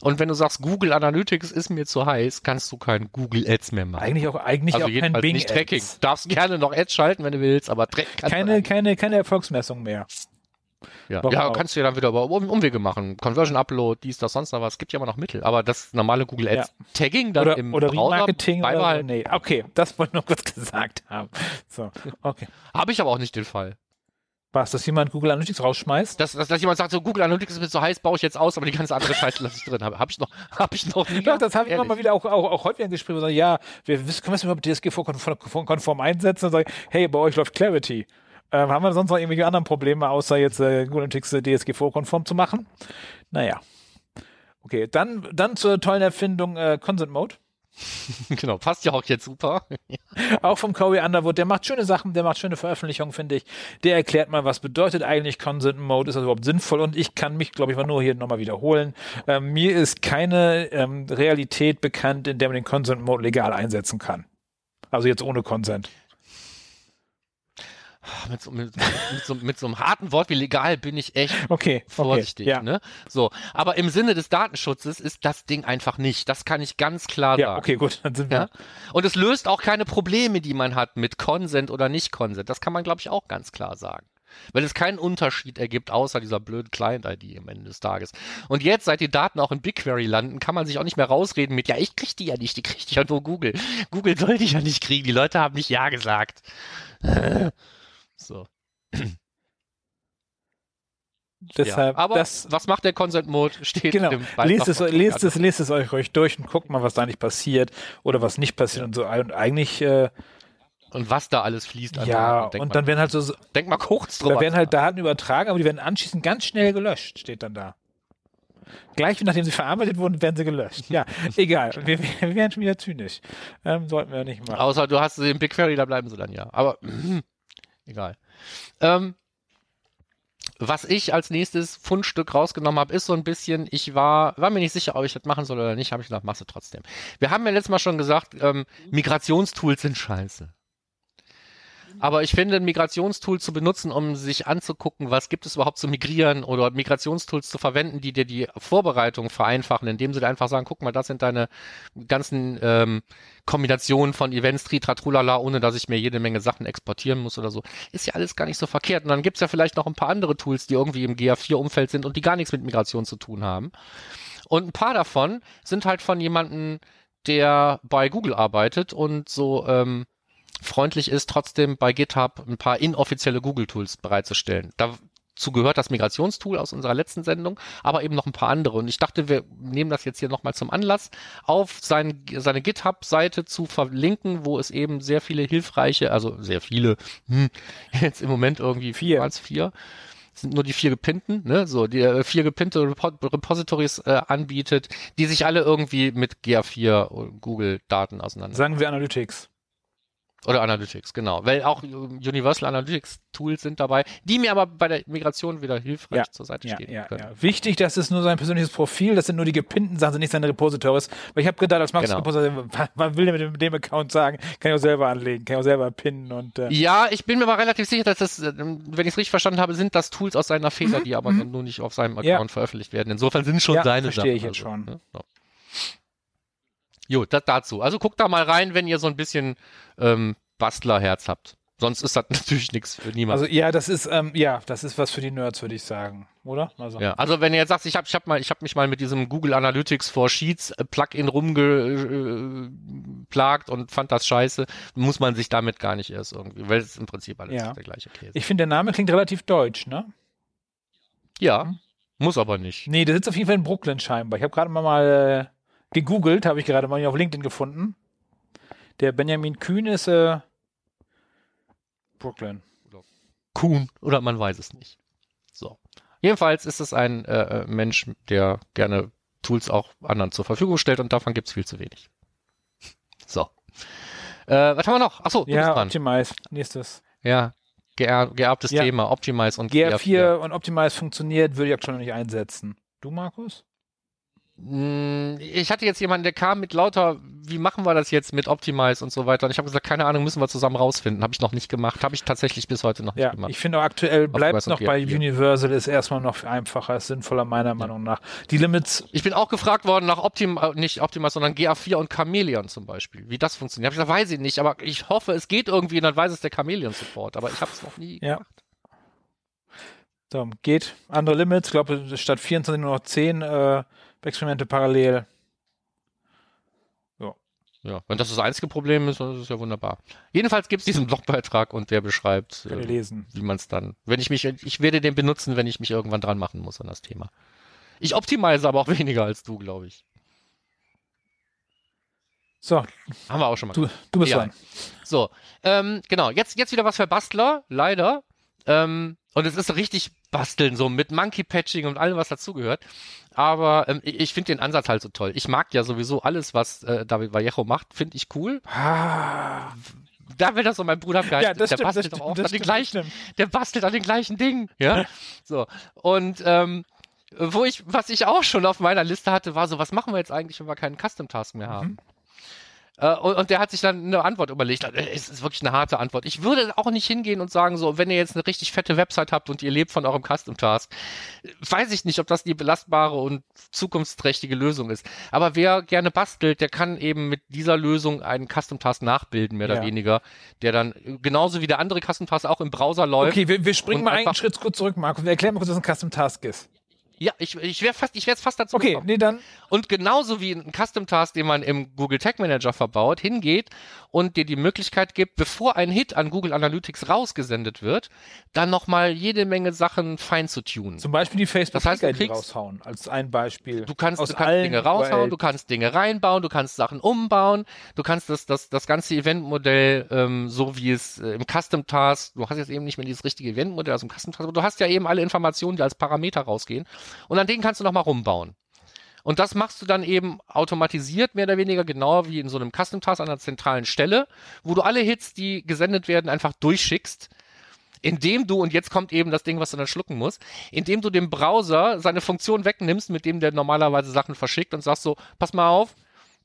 Und wenn du sagst, Google Analytics ist mir zu heiß, kannst du kein Google Ads mehr machen. Eigentlich auch, eigentlich also auch kein Bing nicht Tracking. Ads. Darfst gerne noch Ads schalten, wenn du willst, aber Track kannst Keine, keine, keine Erfolgsmessung mehr. Ja, ja kannst du ja dann wieder über um, Umwege machen. Conversion Upload, dies, das, sonst noch was. Gibt ja immer noch Mittel. Aber das normale Google Ads Tagging dann Oder, im oder Browser Remarketing oder Nee, okay, das wollte ich nur kurz gesagt haben. So, okay. habe ich aber auch nicht den Fall. Was, dass jemand Google Analytics rausschmeißt? Dass, dass, dass jemand sagt, so Google Analytics ist mir so heiß, baue ich jetzt aus, aber die ganze andere Scheiße lasse ich drin. Habe hab ich noch, habe ich noch nie. Doch, das habe ich immer mal wieder auch, auch, auch wo ich sage, ja, wir wissen, können wir es überhaupt DSGVO-konform einsetzen und sagen, hey, bei euch läuft Clarity. Ähm, haben wir sonst noch irgendwelche anderen Probleme, außer jetzt äh, Google Analytics äh, DSGVO-konform zu machen? Naja. Okay, dann, dann zur tollen Erfindung äh, Consent Mode. genau, passt ja auch jetzt super. Auch vom Corey Underwood. Der macht schöne Sachen, der macht schöne Veröffentlichungen, finde ich. Der erklärt mal, was bedeutet eigentlich Consent Mode, ist das überhaupt sinnvoll? Und ich kann mich, glaube ich, mal nur hier nochmal wiederholen. Ähm, mir ist keine ähm, Realität bekannt, in der man den Consent Mode legal einsetzen kann. Also jetzt ohne Consent. Mit, so, mit, mit, so, mit so einem harten Wort wie legal bin ich echt Okay, vorsichtig. Okay, ja. Ne? So, aber im Sinne des Datenschutzes ist das Ding einfach nicht. Das kann ich ganz klar ja, sagen. okay, gut, dann sind wir. Ja? Und es löst auch keine Probleme, die man hat mit Consent oder nicht Consent. Das kann man, glaube ich, auch ganz klar sagen. Weil es keinen Unterschied ergibt, außer dieser blöden Client-ID am Ende des Tages. Und jetzt, seit die Daten auch in BigQuery landen, kann man sich auch nicht mehr rausreden mit, ja, ich krieg die ja nicht, die kriegt ja nur Google. Google soll die ja nicht kriegen, die Leute haben nicht Ja gesagt. So. Deshalb, ja. Aber das, was macht der Consent Mode? Steht genau, im lest es, lest, Google. es, lest es euch ruhig durch und guckt mal, was da nicht passiert oder was nicht passiert und so. Und eigentlich, äh, Und was da alles fließt. an ja, und mal, dann werden halt so, denk mal kurz drüber. da werden halt Daten übertragen, aber die werden anschließend ganz schnell gelöscht, steht dann da. Gleich nachdem sie verarbeitet wurden, werden sie gelöscht. Ja, egal. Wir, wir werden schon wieder zynisch. Ähm, sollten wir nicht machen. Außer du hast sie im BigQuery, da bleiben sie dann ja. Aber egal. Ähm, was ich als nächstes Fundstück rausgenommen habe, ist so ein bisschen, ich war, war mir nicht sicher, ob ich das machen soll oder nicht, habe ich gedacht, machst du trotzdem. Wir haben ja letztes Mal schon gesagt, ähm, Migrationstools sind scheiße. Aber ich finde, ein Migrationstool zu benutzen, um sich anzugucken, was gibt es überhaupt zu migrieren oder Migrationstools zu verwenden, die dir die Vorbereitung vereinfachen, indem sie dir einfach sagen, guck mal, das sind deine ganzen ähm, Kombinationen von Events, Tritratrulala, ohne dass ich mir jede Menge Sachen exportieren muss oder so, ist ja alles gar nicht so verkehrt. Und dann gibt's ja vielleicht noch ein paar andere Tools, die irgendwie im GA4-Umfeld sind und die gar nichts mit Migration zu tun haben. Und ein paar davon sind halt von jemandem, der bei Google arbeitet und so ähm, freundlich ist, trotzdem bei GitHub ein paar inoffizielle Google-Tools bereitzustellen. Dazu gehört das Migrationstool aus unserer letzten Sendung, aber eben noch ein paar andere. Und ich dachte, wir nehmen das jetzt hier nochmal zum Anlass, auf sein, seine GitHub-Seite zu verlinken, wo es eben sehr viele hilfreiche, also sehr viele, hm, jetzt im Moment irgendwie vier als vier, sind nur die vier gepinnten, ne, so die äh, vier gepinnte Repo Repositories äh, anbietet, die sich alle irgendwie mit GA4 und Google Daten auseinander. Sagen wir Analytics. Oder Analytics, genau. Weil auch Universal Analytics Tools sind dabei, die mir aber bei der Migration wieder hilfreich ja, zur Seite ja, stehen ja, können. Wichtig, das ist nur sein persönliches Profil, das sind nur die gepinnten Sachen, sind nicht seine Repositories. Weil ich habe gedacht, als Max Genau. Repository, was will mit dem, Account sagen? Kann ich auch selber anlegen, kann ich auch selber pinnen und äh, Ja, ich bin mir aber relativ sicher, dass das, äh, wenn ich es richtig verstanden habe, sind das Tools aus seiner Feder, die aber nur nicht auf seinem. Account veröffentlicht werden. Insofern sind schon seine verstehe Sachen. ich jetzt schon. ne? So. Jo, das dazu. Also guckt da mal rein, wenn ihr so ein bisschen ähm, Bastlerherz habt. Sonst ist das natürlich nichts für niemanden. also ja, das ist ähm, ja, das ist was für die Nerds, würde ich sagen, oder? Also Ja, also wenn ihr jetzt sagt, ich habe ich hab mal, ich habe mich mal mit diesem Google Analytics for Sheets äh, Plugin rumgeplagt und fand das scheiße, muss man sich damit gar nicht erst irgendwie, weil es ist im Prinzip alles Ja. der gleiche Käse. Ich finde, der Name klingt relativ deutsch, ne? ja, muss aber nicht. Nee, der sitzt auf jeden Fall in Brooklyn scheinbar. Ich habe gerade mal, mal äh, gegoogelt, habe ich gerade mal auf LinkedIn gefunden. Der Benjamin Kühn ist äh, Brooklyn. Kuhn oder man weiß es nicht. So. Jedenfalls ist es ein äh, äh, Mensch, der gerne Tools auch anderen zur Verfügung stellt und davon gibt es viel zu wenig. So. Äh, was haben wir noch? Achso, du Ja. Optimize. Nächstes. Ja, geer geerbtes Ja. Thema, Optimize und GR4 und Optimize funktioniert, würde ich aktuell noch nicht einsetzen. Du, Markus? Mm, Ich hatte jetzt jemanden, der kam mit lauter, wie machen wir das jetzt mit Optimize und so weiter. Und ich habe gesagt, keine Ahnung, müssen wir zusammen rausfinden. Habe ich noch nicht gemacht. Habe ich tatsächlich bis heute noch nicht Ja, gemacht. ich finde auch aktuell bleibt es Optimize noch bei GR4. Universal, ist erstmal noch einfacher, ist sinnvoller meiner Meinung nach. Die Limits, Ich bin auch gefragt worden nach Optim, äh, nicht Optimize, sondern GA4 und Chameleon zum Beispiel. Wie das funktioniert. Hab ich gesagt, weiß ich nicht, aber ich hoffe, es geht irgendwie und dann weiß es der Chameleon Support. Aber ich habe es noch nie Ja. gemacht. so, geht. Andere Limits, ich glaube, statt 24 nur noch 10 äh, Experimente parallel. Ja, wenn das das einzige Problem ist, dann ist es ja wunderbar. Jedenfalls gibt es diesen Blogbeitrag und der beschreibt, äh, lesen. wie man es dann, wenn ich mich, ich werde den benutzen, wenn ich mich irgendwann dran machen muss an das Thema. Ich optimize aber auch weniger als du, glaube ich. So, Haben wir auch schon mal. du, du bist Ja. dran. So, ähm, genau, jetzt, jetzt wieder was für Bastler, leider. Ähm, und es ist richtig basteln, so mit Monkey Patching und allem, was dazugehört. Aber ähm, ich, ich finde den Ansatz halt so toll. Ich mag ja sowieso alles, was äh, David Vallejo macht, finde ich cool. Ah, Da will das so mein Bruder geil. ja, das der stimmt, das bastelt doch auch das an den gleichen, das der bastelt an den gleichen Dingen, ja. so. Und ähm, wo ich, was ich auch schon auf meiner Liste hatte, war so, was machen wir jetzt eigentlich, wenn wir keinen Custom Task mehr haben? Mhm. Äh, und, der hat sich dann eine Antwort überlegt. Äh, Es ist wirklich eine harte Antwort. Ich würde auch nicht hingehen und sagen, so, wenn ihr jetzt eine richtig fette Website habt und ihr lebt von eurem Custom Task, weiß ich nicht, ob das die belastbare und zukunftsträchtige Lösung ist. Aber wer gerne bastelt, der kann eben mit dieser Lösung einen Custom Task nachbilden, mehr Ja. oder weniger, der dann äh, genauso wie der andere Custom Task auch im Browser läuft. Okay, wir, wir springen mal einen Schritt kurz zurück, Markus. Wir erklären mal kurz, was ein Custom Task ist. Ja, ich, ich wäre fast, ich wäre fast dazu Okay, gekommen. nee, dann. Und genauso wie ein Custom Task, den man im Google Tag Manager verbaut, hingeht und dir die Möglichkeit gibt, bevor ein Hit an Google Analytics rausgesendet wird, dann nochmal jede Menge Sachen fein zu tunen. Zum Beispiel die facebook Das heißt, du kriegst- raushauen, als ein Beispiel. Du kannst, Aus du kannst Dinge raushauen, URLs. du kannst Dinge reinbauen, du kannst Sachen umbauen, du kannst das, das, das ganze Eventmodell, ähm, so wie es äh, im Custom Task, du hast jetzt eben nicht mehr dieses richtige Eventmodell aus dem Custom Task, aber du hast ja eben alle Informationen, die als Parameter rausgehen und an denen kannst du nochmal rumbauen. Und das machst du dann eben automatisiert, mehr oder weniger genauer wie in so einem Custom Task an einer zentralen Stelle, wo du alle Hits, die gesendet werden, einfach durchschickst indem du, und jetzt kommt eben das Ding, was du dann schlucken musst, indem du dem Browser seine Funktion wegnimmst, mit dem der normalerweise Sachen verschickt und sagst so, pass mal auf,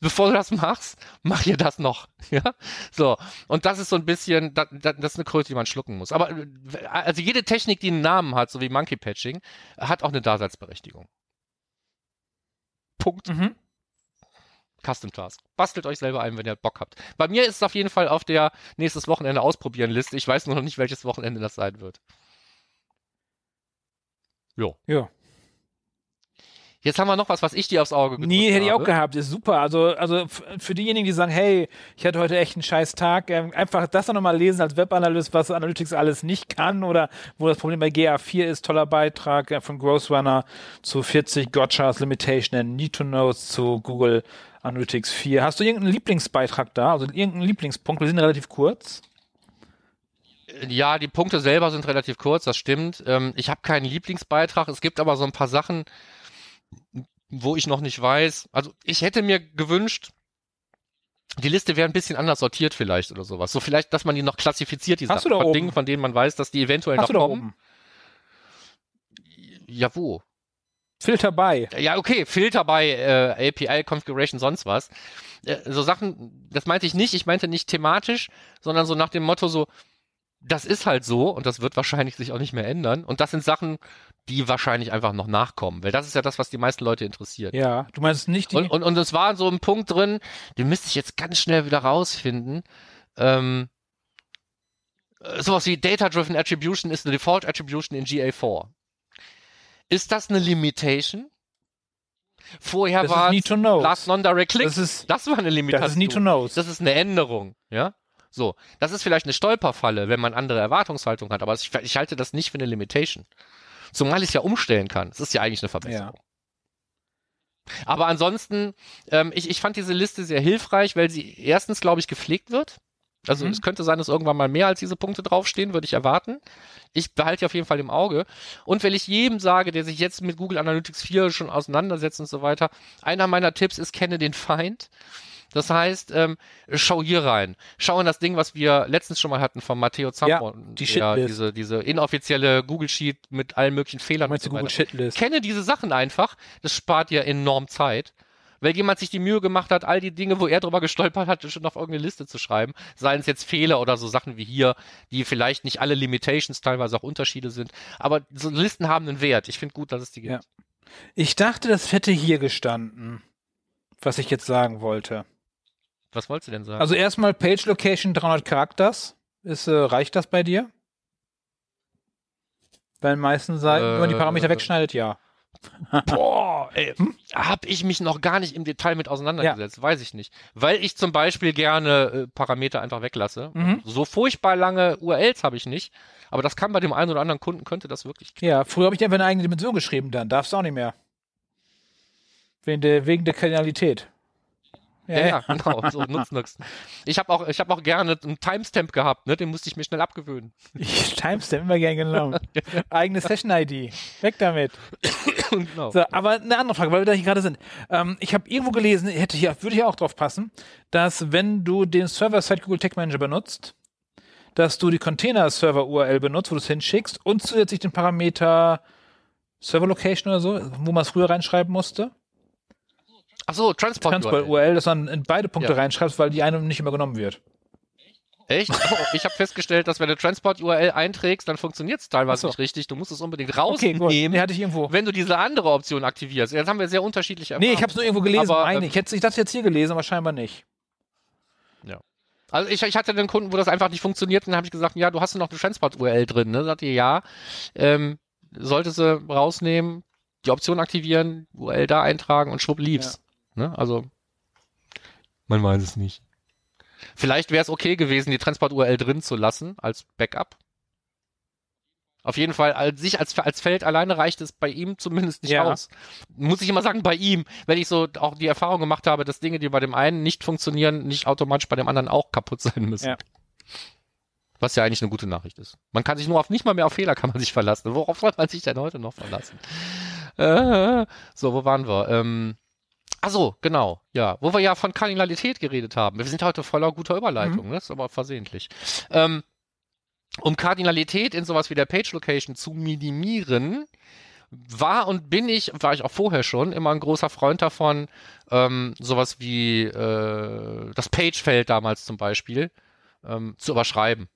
bevor du das machst, mach hier das noch. Ja, so. Und das ist so ein bisschen, das, das ist eine Kröte, die man schlucken muss. Aber äh, also jede Technik, die einen Namen hat, so wie Monkey Patching, hat auch eine Daseinsberechtigung. Punkt. Mhm. Custom Task. Bastelt euch selber ein, wenn ihr Bock habt. Bei mir ist es auf jeden Fall auf der nächstes Wochenende ausprobieren Liste. Ich weiß nur noch nicht, welches Wochenende das sein wird. Jo. Ja. Jetzt haben wir noch was, was ich dir aufs Auge gedrückt Nee, hätte ich auch gehabt. Ist super. Also, also für diejenigen, die sagen, hey, ich hatte heute echt einen scheiß Tag, ähm, einfach das noch mal lesen als Webanalyst, was Analytics alles nicht kann oder wo das Problem bei GA4 ist. Toller Beitrag äh, von Growth Runner zu 40 Gotchas Limitation and Need to Knows zu Google Analytics 4. Hast du irgendeinen Lieblingsbeitrag da? Also irgendeinen Lieblingspunkt? Wir sind relativ kurz. Ja, die Punkte selber sind relativ kurz, das stimmt. Ähm, ich habe keinen Lieblingsbeitrag. Es gibt aber so ein paar Sachen, wo ich noch nicht weiß. Also ich hätte mir gewünscht, die Liste wäre ein bisschen anders sortiert vielleicht oder sowas. So vielleicht, dass man die noch klassifiziert, die Hast Sachen, von Dingen, von denen man weiß, dass die eventuell Hast noch kommen. Ja, wo? Filter bei. Ja, okay, Filter bei äh, API, Configuration, sonst was. Äh, so Sachen, das meinte ich nicht, ich meinte nicht thematisch, sondern so nach dem Motto so, das ist halt so und das wird wahrscheinlich sich auch nicht mehr ändern. Und das sind Sachen, die wahrscheinlich einfach noch nachkommen, weil das ist ja das, was die meisten Leute interessiert. Ja, du meinst nicht die. Und, und, und es war so ein Punkt drin, den müsste ich jetzt ganz schnell wieder rausfinden. Ähm, äh, sowas wie Data-Driven Attribution ist eine Default Attribution in GA4. Ist das eine Limitation? Vorher war es Last Non-Direct Click. Das, ist, das war eine Limitation. Das ist need to know. Das ist eine Änderung, ja? So, das ist vielleicht eine Stolperfalle, wenn man andere Erwartungshaltung hat, aber ich, ich halte das nicht für eine Limitation. Zumal ich es ja umstellen kann. Es ist ja eigentlich eine Verbesserung. Ja. Aber ansonsten, ähm, ich, ich fand diese Liste sehr hilfreich, weil sie erstens, glaube ich, gepflegt wird. Also mhm. es könnte sein, dass irgendwann mal mehr als diese Punkte draufstehen, würde ich erwarten. Ich behalte die auf jeden Fall im Auge. Und wenn ich jedem sage, der sich jetzt mit Google Analytics 4 schon auseinandersetzt und so weiter, einer meiner Tipps ist, kenne den Feind. Das heißt, ähm, schau hier rein. Schau in das Ding, was wir letztens schon mal hatten von Matteo Zampo. Ja, die ja, diese, diese inoffizielle Google Sheet mit allen möglichen Fehlern. Meinst und so Google Shitlist? Kenne diese Sachen einfach. Das spart dir enorm Zeit weil jemand sich die Mühe gemacht hat, all die Dinge, wo er drüber gestolpert hat, schon auf irgendeine Liste zu schreiben. Seien es jetzt Fehler oder so Sachen wie hier, die vielleicht nicht alle Limitations, teilweise auch Unterschiede sind. Aber so Listen haben einen Wert. Ich finde gut, dass es die gibt. Ja. Ich dachte, das hätte hier gestanden, was ich jetzt sagen wollte. Was wolltest du denn sagen? Also erstmal Page Location 300 Charakters. Ist, äh, reicht das bei dir? Bei den meisten Seiten, äh, wenn man die Parameter äh, wegschneidet, ja. Boah, ey, hm? hab ich mich noch gar nicht im Detail mit auseinandergesetzt, ja. weiß ich nicht. Weil ich zum Beispiel gerne äh, Parameter einfach weglasse. Mhm. So furchtbar lange URLs habe ich nicht, aber das kann bei dem einen oder anderen Kunden, könnte das wirklich klappen. Ja, früher habe ich einfach eine eigene Dimension geschrieben, dann darfst du auch nicht mehr. Wegen der, wegen der Kardinalität. Ja, ja, genau, so nutzt nix. Ich habe auch, hab auch gerne einen Timestamp gehabt, ne? den musste ich mir schnell abgewöhnen. Ich Timestamp immer gerne genommen. Eigene Session-ID. Weg damit. genau. so, aber eine andere Frage, weil wir da hier gerade sind. Ähm, ich habe irgendwo gelesen, hätte hier, würde hier auch drauf passen, dass wenn du den Server-Side Google Tech Manager benutzt, dass du die Container-Server-URL benutzt, wo du es hinschickst und zusätzlich den Parameter Server-Location oder so, wo man es früher reinschreiben musste. Ach so, Transport, Transport URL, dass man in beide Punkte ja. reinschreibst, weil die eine nicht immer genommen wird. Echt? Oh, ich habe festgestellt, dass wenn du Transport-URL einträgst, dann funktioniert es teilweise so. nicht richtig. Du musst es unbedingt rausnehmen, okay, nee, hatte ich irgendwo. wenn du diese andere Option aktivierst. Jetzt haben wir sehr unterschiedliche Erfahrungen. Nee, ich habe es nur irgendwo gelesen. Aber, eine. Ähm, ich, hätte, ich dachte jetzt hier gelesen, aber scheinbar nicht. Ja. Also ich, ich hatte einen Kunden, wo das einfach nicht funktioniert, und dann habe ich gesagt, ja, du hast noch eine Transport-URL drin. Ne? Sagt ihr, ja. Ähm, solltest du rausnehmen, die Option aktivieren, URL da eintragen und schwupp lief's. Ja. Ne? Also, man weiß es nicht. Vielleicht wäre es okay gewesen, die Transport-URL drin zu lassen als Backup. Auf jeden Fall, als sich als, als Feld alleine reicht es bei ihm zumindest nicht ja. aus. Muss ich immer sagen, bei ihm, wenn ich so auch die Erfahrung gemacht habe, dass Dinge, die bei dem einen nicht funktionieren, nicht automatisch bei dem anderen auch kaputt sein müssen. Ja. Was ja eigentlich eine gute Nachricht ist. Man kann sich nur auf, nicht mal mehr auf Fehler kann man sich verlassen. Worauf soll man sich denn heute noch verlassen? Äh, so, wo waren wir? Ähm, Ach so, genau, ja. Wo wir ja von Kardinalität geredet haben. Wir sind heute voller guter Überleitung, Mhm. ne? ist aber versehentlich. Ähm, um Kardinalität in sowas wie der Page Location zu minimieren, war und bin ich, war ich auch vorher schon, immer ein großer Freund davon, ähm, sowas wie äh, das Pagefeld damals zum Beispiel ähm, zu überschreiben.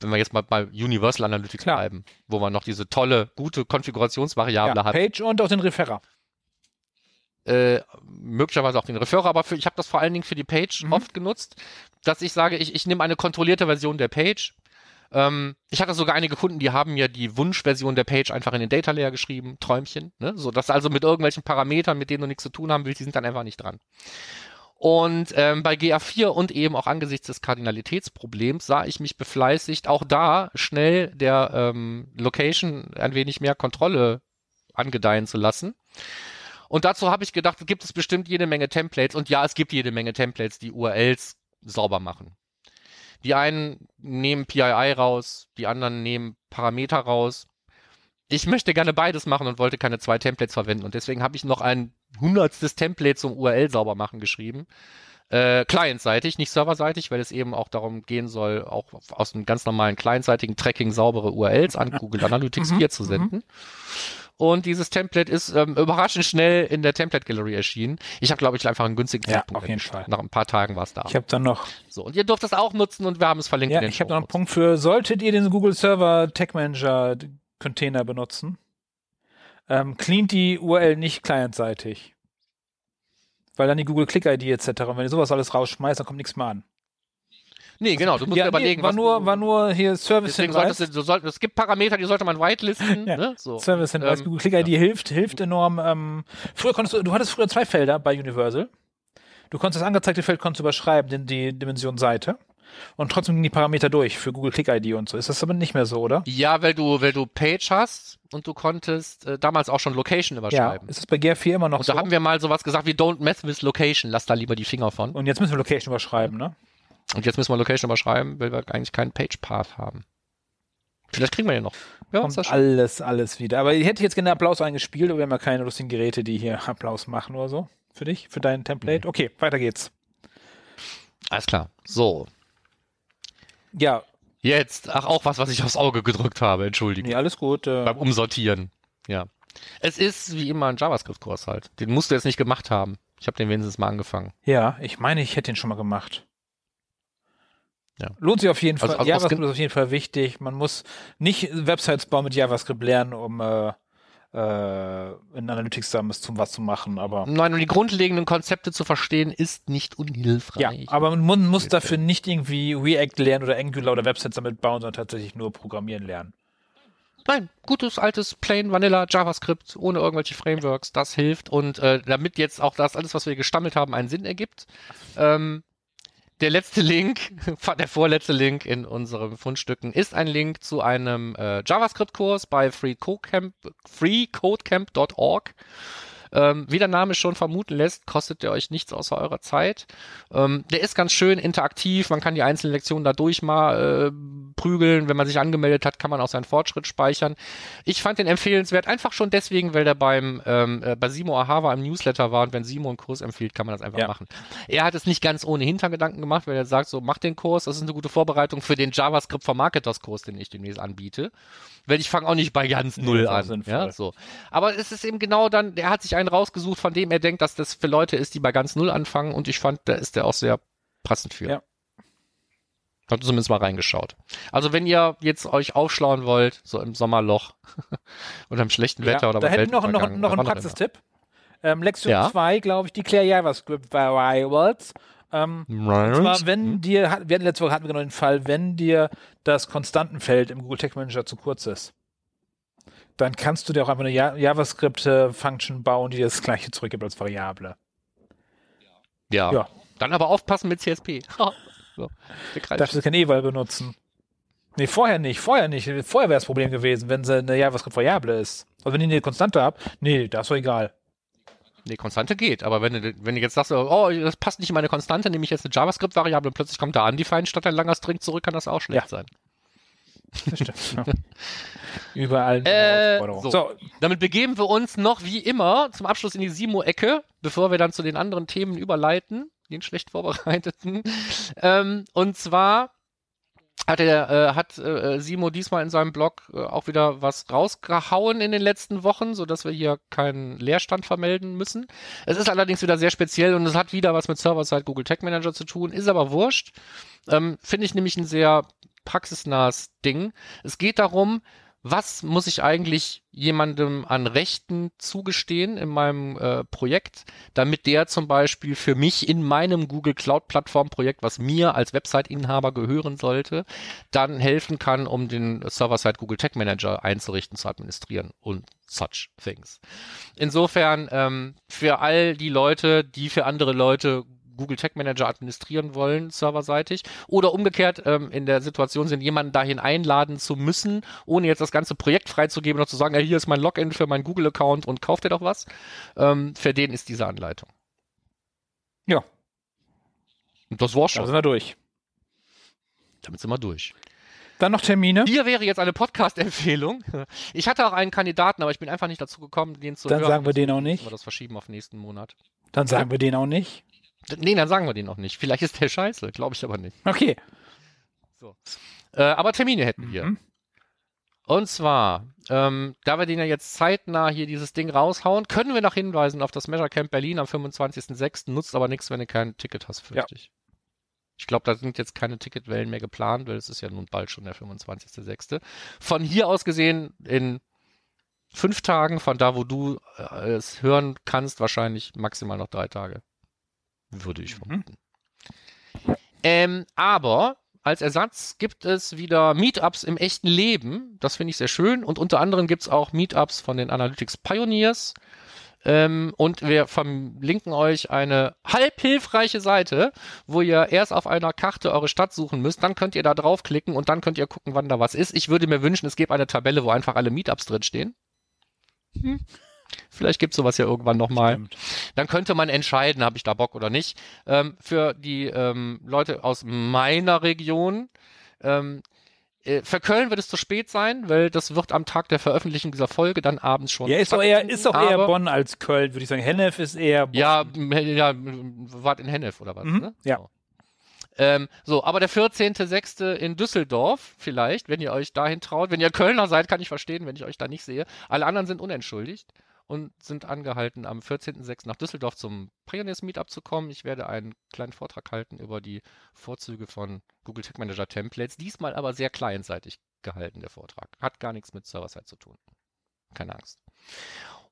Wenn wir jetzt mal bei Universal Analytics Klar. bleiben, wo man noch diese tolle, gute Konfigurationsvariable Ja, hat Page und auch den Referrer. Äh, möglicherweise auch den Referrer, aber für, ich habe das vor allen Dingen für die Page Mhm. oft genutzt, dass ich sage, ich, ich nehme eine kontrollierte Version der Page. Ähm, ich hatte sogar einige Kunden, die haben mir die Wunschversion der Page einfach in den Data Layer geschrieben, Träumchen, ne? so dass also mit irgendwelchen Parametern, mit denen du nichts zu tun haben willst, die sind dann einfach nicht dran. Und ähm, bei GA4 und eben auch angesichts des Kardinalitätsproblems sah ich mich befleißigt, auch da schnell der ähm, Location ein wenig mehr Kontrolle angedeihen zu lassen. Und dazu habe ich gedacht, gibt es bestimmt jede Menge Templates. Und ja, es gibt jede Menge Templates, die URLs sauber machen. Die einen nehmen PII raus, die anderen nehmen Parameter raus. Ich möchte gerne beides machen und wollte keine zwei Templates verwenden. Und deswegen habe ich noch ein hundertstes Template zum URL sauber machen geschrieben. Äh, clientseitig, nicht serverseitig, weil es eben auch darum gehen soll, auch aus einem ganz normalen clientseitigen Tracking saubere URLs an Google Analytics Mhm, 4 zu senden. Und dieses Template ist ähm, überraschend schnell in der Template Gallery erschienen. Ich habe, glaube ich, einfach einen günstigen Ja, Zeitpunkt auf jeden. Fall. Nach ein paar Tagen war es da. Ich habe dann noch, so, und ihr dürft es auch nutzen und wir haben es verlinkt. ja, in den ich habe noch einen. Punkt für, solltet ihr den Google Server Tag Manager Container benutzen, ähm, cleant die URL nicht clientseitig. Weil dann die Google Click ID etc. Und wenn ihr sowas alles rausschmeißt, dann kommt nichts mehr an. Nee, genau, du musst ja, dir überlegen, war was nur, du, war nur hier Service Hinweis. solltest du, sollst, es gibt Parameter, die sollte man whitelisten. Ja, ne? so. Service Hinweis. Ähm, Google Click ID hilft, hilft enorm. Ähm, früher konntest du, du hattest früher zwei Felder bei Universal. Du konntest das angezeigte Feld konntest überschreiben, den, die Dimension Seite. Und trotzdem gingen die Parameter durch für Google Click ID und so. Ist das aber nicht mehr so, oder? Ja, weil du, weil du Page hast und du konntest äh, damals auch schon Location Ja. überschreiben. Ist es bei GR4 immer noch und so? da haben wir mal sowas gesagt wie Don't mess with Location, lass da lieber die Finger von. und jetzt müssen wir Location überschreiben, ne? Und jetzt müssen wir Location überschreiben, weil wir eigentlich keinen Page Path haben. Vielleicht kriegen wir ja noch. Ja, Kommt alles, alles wieder. Aber ich hätte jetzt gerne Applaus eingespielt, aber wir haben ja keine lustigen Geräte, die hier Applaus machen oder so. Für dich, für dein Template. Okay, weiter geht's. Alles klar. So. Ja, Jetzt, ach, auch was, was ich aufs Auge gedrückt habe, Entschuldigung. nee, alles gut. Äh, Beim Umsortieren. Ja. Es ist wie immer ein JavaScript-Kurs halt. Den musst du jetzt nicht gemacht haben. Ich habe den wenigstens mal angefangen. Ja, ich meine, ich hätte den schon mal gemacht. Ja. Lohnt sich auf jeden Also Fall. aus- JavaScript aus- ist auf jeden Fall wichtig. Man muss nicht Websites bauen mit JavaScript lernen, um äh, äh, in Analytics da zum was zu machen, aber Nein, um die grundlegenden Konzepte zu verstehen, ist nicht ja, unhilfreich. aber man mu- muss dafür nicht irgendwie React lernen oder Angular oder Websites damit bauen, sondern tatsächlich nur programmieren lernen. Nein, gutes, altes, plain Vanilla JavaScript ohne irgendwelche Frameworks, das hilft. Und äh, damit jetzt auch das alles, was wir gestammelt haben, einen Sinn ergibt, ähm, der letzte Link, der vorletzte Link in unseren Fundstücken ist ein Link zu einem äh, JavaScript-Kurs bei freecodecamp, freecodecamp.org. Ähm, wie der Name schon vermuten lässt, kostet der euch nichts außer eurer Zeit. Ähm, der ist ganz schön interaktiv, man kann die einzelnen Lektionen da durch mal äh, prügeln. Wenn man sich angemeldet hat, kann man auch seinen Fortschritt speichern. Ich fand den empfehlenswert, einfach schon deswegen, weil der beim ähm, äh, bei Simo Ahava im Newsletter war und wenn Simo einen Kurs empfiehlt, kann man das einfach Ja. machen. Er hat es nicht ganz ohne Hintergedanken gemacht, weil er sagt, so mach den Kurs, das ist eine gute Vorbereitung für den JavaScript for Marketers Kurs, den ich demnächst anbiete. Weil ich fange auch nicht bei ganz null an. Ja, so. Aber es ist eben genau dann, der hat sich einen rausgesucht, von dem er denkt, dass das für Leute ist, die bei ganz null anfangen und ich fand, da ist der auch sehr passend für. Ja. Hab zumindest mal reingeschaut. Also wenn ihr jetzt euch aufschlauen wollt, so im Sommerloch oder im schlechten Wetter oder da bei hätte ich noch, noch, noch einen auch Praxistipp. Ähm, Lektion Ja. 2, glaube ich, Declare JavaScript Variables. Ähm, immer. Und zwar, wenn dir, hat- wir hatten letzte Woche hatten wir genau den Fall, wenn dir das Konstantenfeld im Google Tag Manager zu kurz ist, dann kannst du dir auch einfach eine Ja- JavaScript-Function bauen, die dir das gleiche zurückgibt als Variable. Ja. Ja. Dann aber aufpassen mit CSP. so. Darfst du kein Eval benutzen? Nee, vorher nicht, vorher nicht. Vorher wäre das Problem gewesen, wenn sie eine JavaScript-Variable ist. Also wenn ich eine Konstante habe, nee, das ist doch egal. Nee, Konstante geht, aber wenn du, wenn du jetzt sagst, oh, das passt nicht in meine Konstante, nehme ich jetzt eine JavaScript-Variable und plötzlich kommt da undefined statt ein langer String zurück, kann das auch schlecht sein. Das stimmt. Überall. Äh, Herausforderung. so. so, Damit begeben wir uns noch wie immer zum Abschluss in die Simo-Ecke, bevor wir dann zu den anderen Themen überleiten, den schlecht vorbereiteten. Ähm, und zwar hat er äh, hat äh, Simo diesmal in seinem Blog äh, auch wieder was rausgehauen in den letzten Wochen, so dass wir hier keinen Leerstand vermelden müssen. Es ist allerdings wieder sehr speziell und es hat wieder was mit Server-Side Google Tag Manager zu tun, ist aber wurscht. Ähm, Finde ich nämlich ein sehr praxisnahes Ding. Es geht darum, was muss ich eigentlich jemandem an Rechten zugestehen in meinem äh, Projekt, damit der zum Beispiel für mich in meinem Google Cloud Plattform Projekt, was mir als Website-Inhaber gehören sollte, dann helfen kann, um den Server-Side Google Tag Manager einzurichten, zu administrieren und such things. Insofern ähm, für all die Leute, die für andere Leute Google Tag Manager administrieren wollen, serverseitig, oder umgekehrt ähm, in der Situation sind, jemanden dahin einladen zu müssen, ohne jetzt das ganze Projekt freizugeben oder zu sagen, ja, hier ist mein Login für meinen Google-Account und kauft ihr doch was. Ähm, für den ist diese Anleitung. ja, Und das war's da schon. sind wir durch. Damit sind wir durch. Dann noch Termine. Hier wäre jetzt eine Podcast-Empfehlung. Ich hatte auch einen Kandidaten, aber ich bin einfach nicht dazu gekommen, den zu Dann hören. sagen wir den auch nicht. wir das verschieben auf nächsten Monat. Dann sagen wir den auch nicht. Nee, dann sagen wir den auch nicht. Vielleicht ist der scheiße, glaube ich aber nicht. Okay. Äh, aber Termine hätten wir. Mhm. Und zwar, ähm, da wir den ja jetzt zeitnah hier dieses Ding raushauen, können wir noch hinweisen auf das Measure Camp Berlin am 25.06. Nutzt aber nichts, wenn du kein Ticket hast, fürchte ich. Ich glaube, da sind jetzt keine Ticketwellen mehr geplant, weil es ist ja nun bald schon der 25.06. Von hier aus gesehen in fünf Tagen, von da, wo du äh, es hören kannst, wahrscheinlich maximal noch drei Tage. Würde ich Mhm. vermuten. Ähm, aber als Ersatz gibt es wieder Meetups im echten Leben. Das finde ich sehr schön. Und unter anderem gibt es auch Meetups von den Analytics Pioneers. Ähm, und wir verlinken euch eine halb hilfreiche Seite, wo ihr erst auf einer Karte eure Stadt suchen müsst. Dann könnt ihr da draufklicken und dann könnt ihr gucken, wann da was ist. Ich würde mir wünschen, es gäbe eine Tabelle, wo einfach alle Meetups drinstehen. Hm. Vielleicht gibt es sowas ja irgendwann nochmal. Dann könnte man entscheiden, habe ich da Bock oder nicht. Ähm, für die ähm, Leute aus meiner Region, ähm, äh, für Köln wird es zu spät sein, weil das wird am Tag der Veröffentlichung dieser Folge dann abends schon. Ja, ist doch eher, ist doch eher Bonn als Köln, würde ich sagen. Hennef ist eher Bonn. Ja, ja, wart in Hennef oder was, Mhm, ne? ja. So. Ähm, so, aber der 14.06. in Düsseldorf vielleicht, wenn ihr euch dahin traut. Wenn ihr Kölner seid, kann ich verstehen, wenn ich euch da nicht sehe. Alle anderen sind unentschuldigt und sind angehalten, am 14.06. nach Düsseldorf zum Pioneers Meetup zu kommen. Ich werde einen kleinen Vortrag halten über die Vorzüge von Google Tag Manager Templates. Diesmal aber sehr clientseitig gehalten, der Vortrag. Hat gar nichts mit Server-Side zu tun. Keine Angst.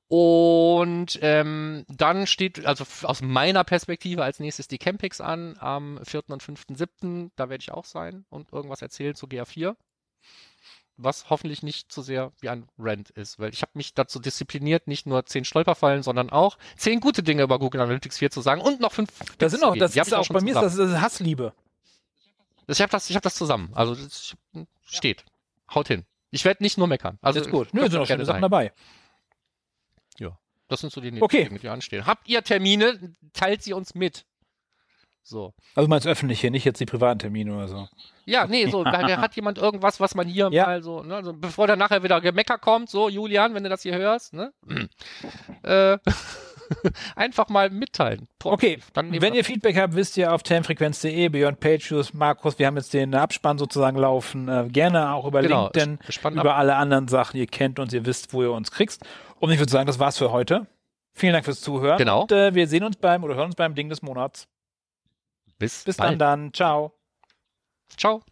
Und ähm, dann steht, also aus meiner Perspektive als nächstes die Campix an am 4. und 5.7. Da werde ich auch sein und irgendwas erzählen zu GA4. Was hoffentlich nicht zu sehr wie ein Rant ist, weil ich habe mich dazu diszipliniert, nicht nur zehn Stolperfallen, sondern auch zehn gute Dinge über Google Analytics 4 zu sagen und noch fünf. Das sind auch, das ist auch schon bei mir ist das, das ist Hassliebe. Ich habe das, ich hab das zusammen. Also das steht. Haut hin. Ich werde nicht nur meckern. Also Das ist gut. Nö, sind auch gerne schöne Sachen sein. dabei. Das sind so die Okay. Dinge, die anstehen. Habt ihr Termine? Teilt sie uns mit. So. Also meinst öffentliche, nicht jetzt die privaten Termine oder so. Ja, nee, so, da, hat jemand irgendwas, was man hier Ja. mal so, ne, so, bevor dann nachher wieder Gemecker kommt, so, Julian, wenn du das hier hörst, ne? äh, einfach mal mitteilen. Okay, Dann wenn ihr Feedback habt, wisst ihr auf termfrequenz.de, Beyond Pages, Markus, wir haben jetzt den Abspann sozusagen laufen. Äh, gerne auch über Genau, LinkedIn, gespannt ab. über alle anderen Sachen. Ihr kennt uns, ihr wisst, wo ihr uns kriegst. Und ich würde sagen, das war's für heute. Vielen Dank fürs Zuhören. Genau. Und äh, wir sehen uns beim oder hören uns beim Ding des Monats. Bis, Bis bald. dann dann. Ciao. Ciao.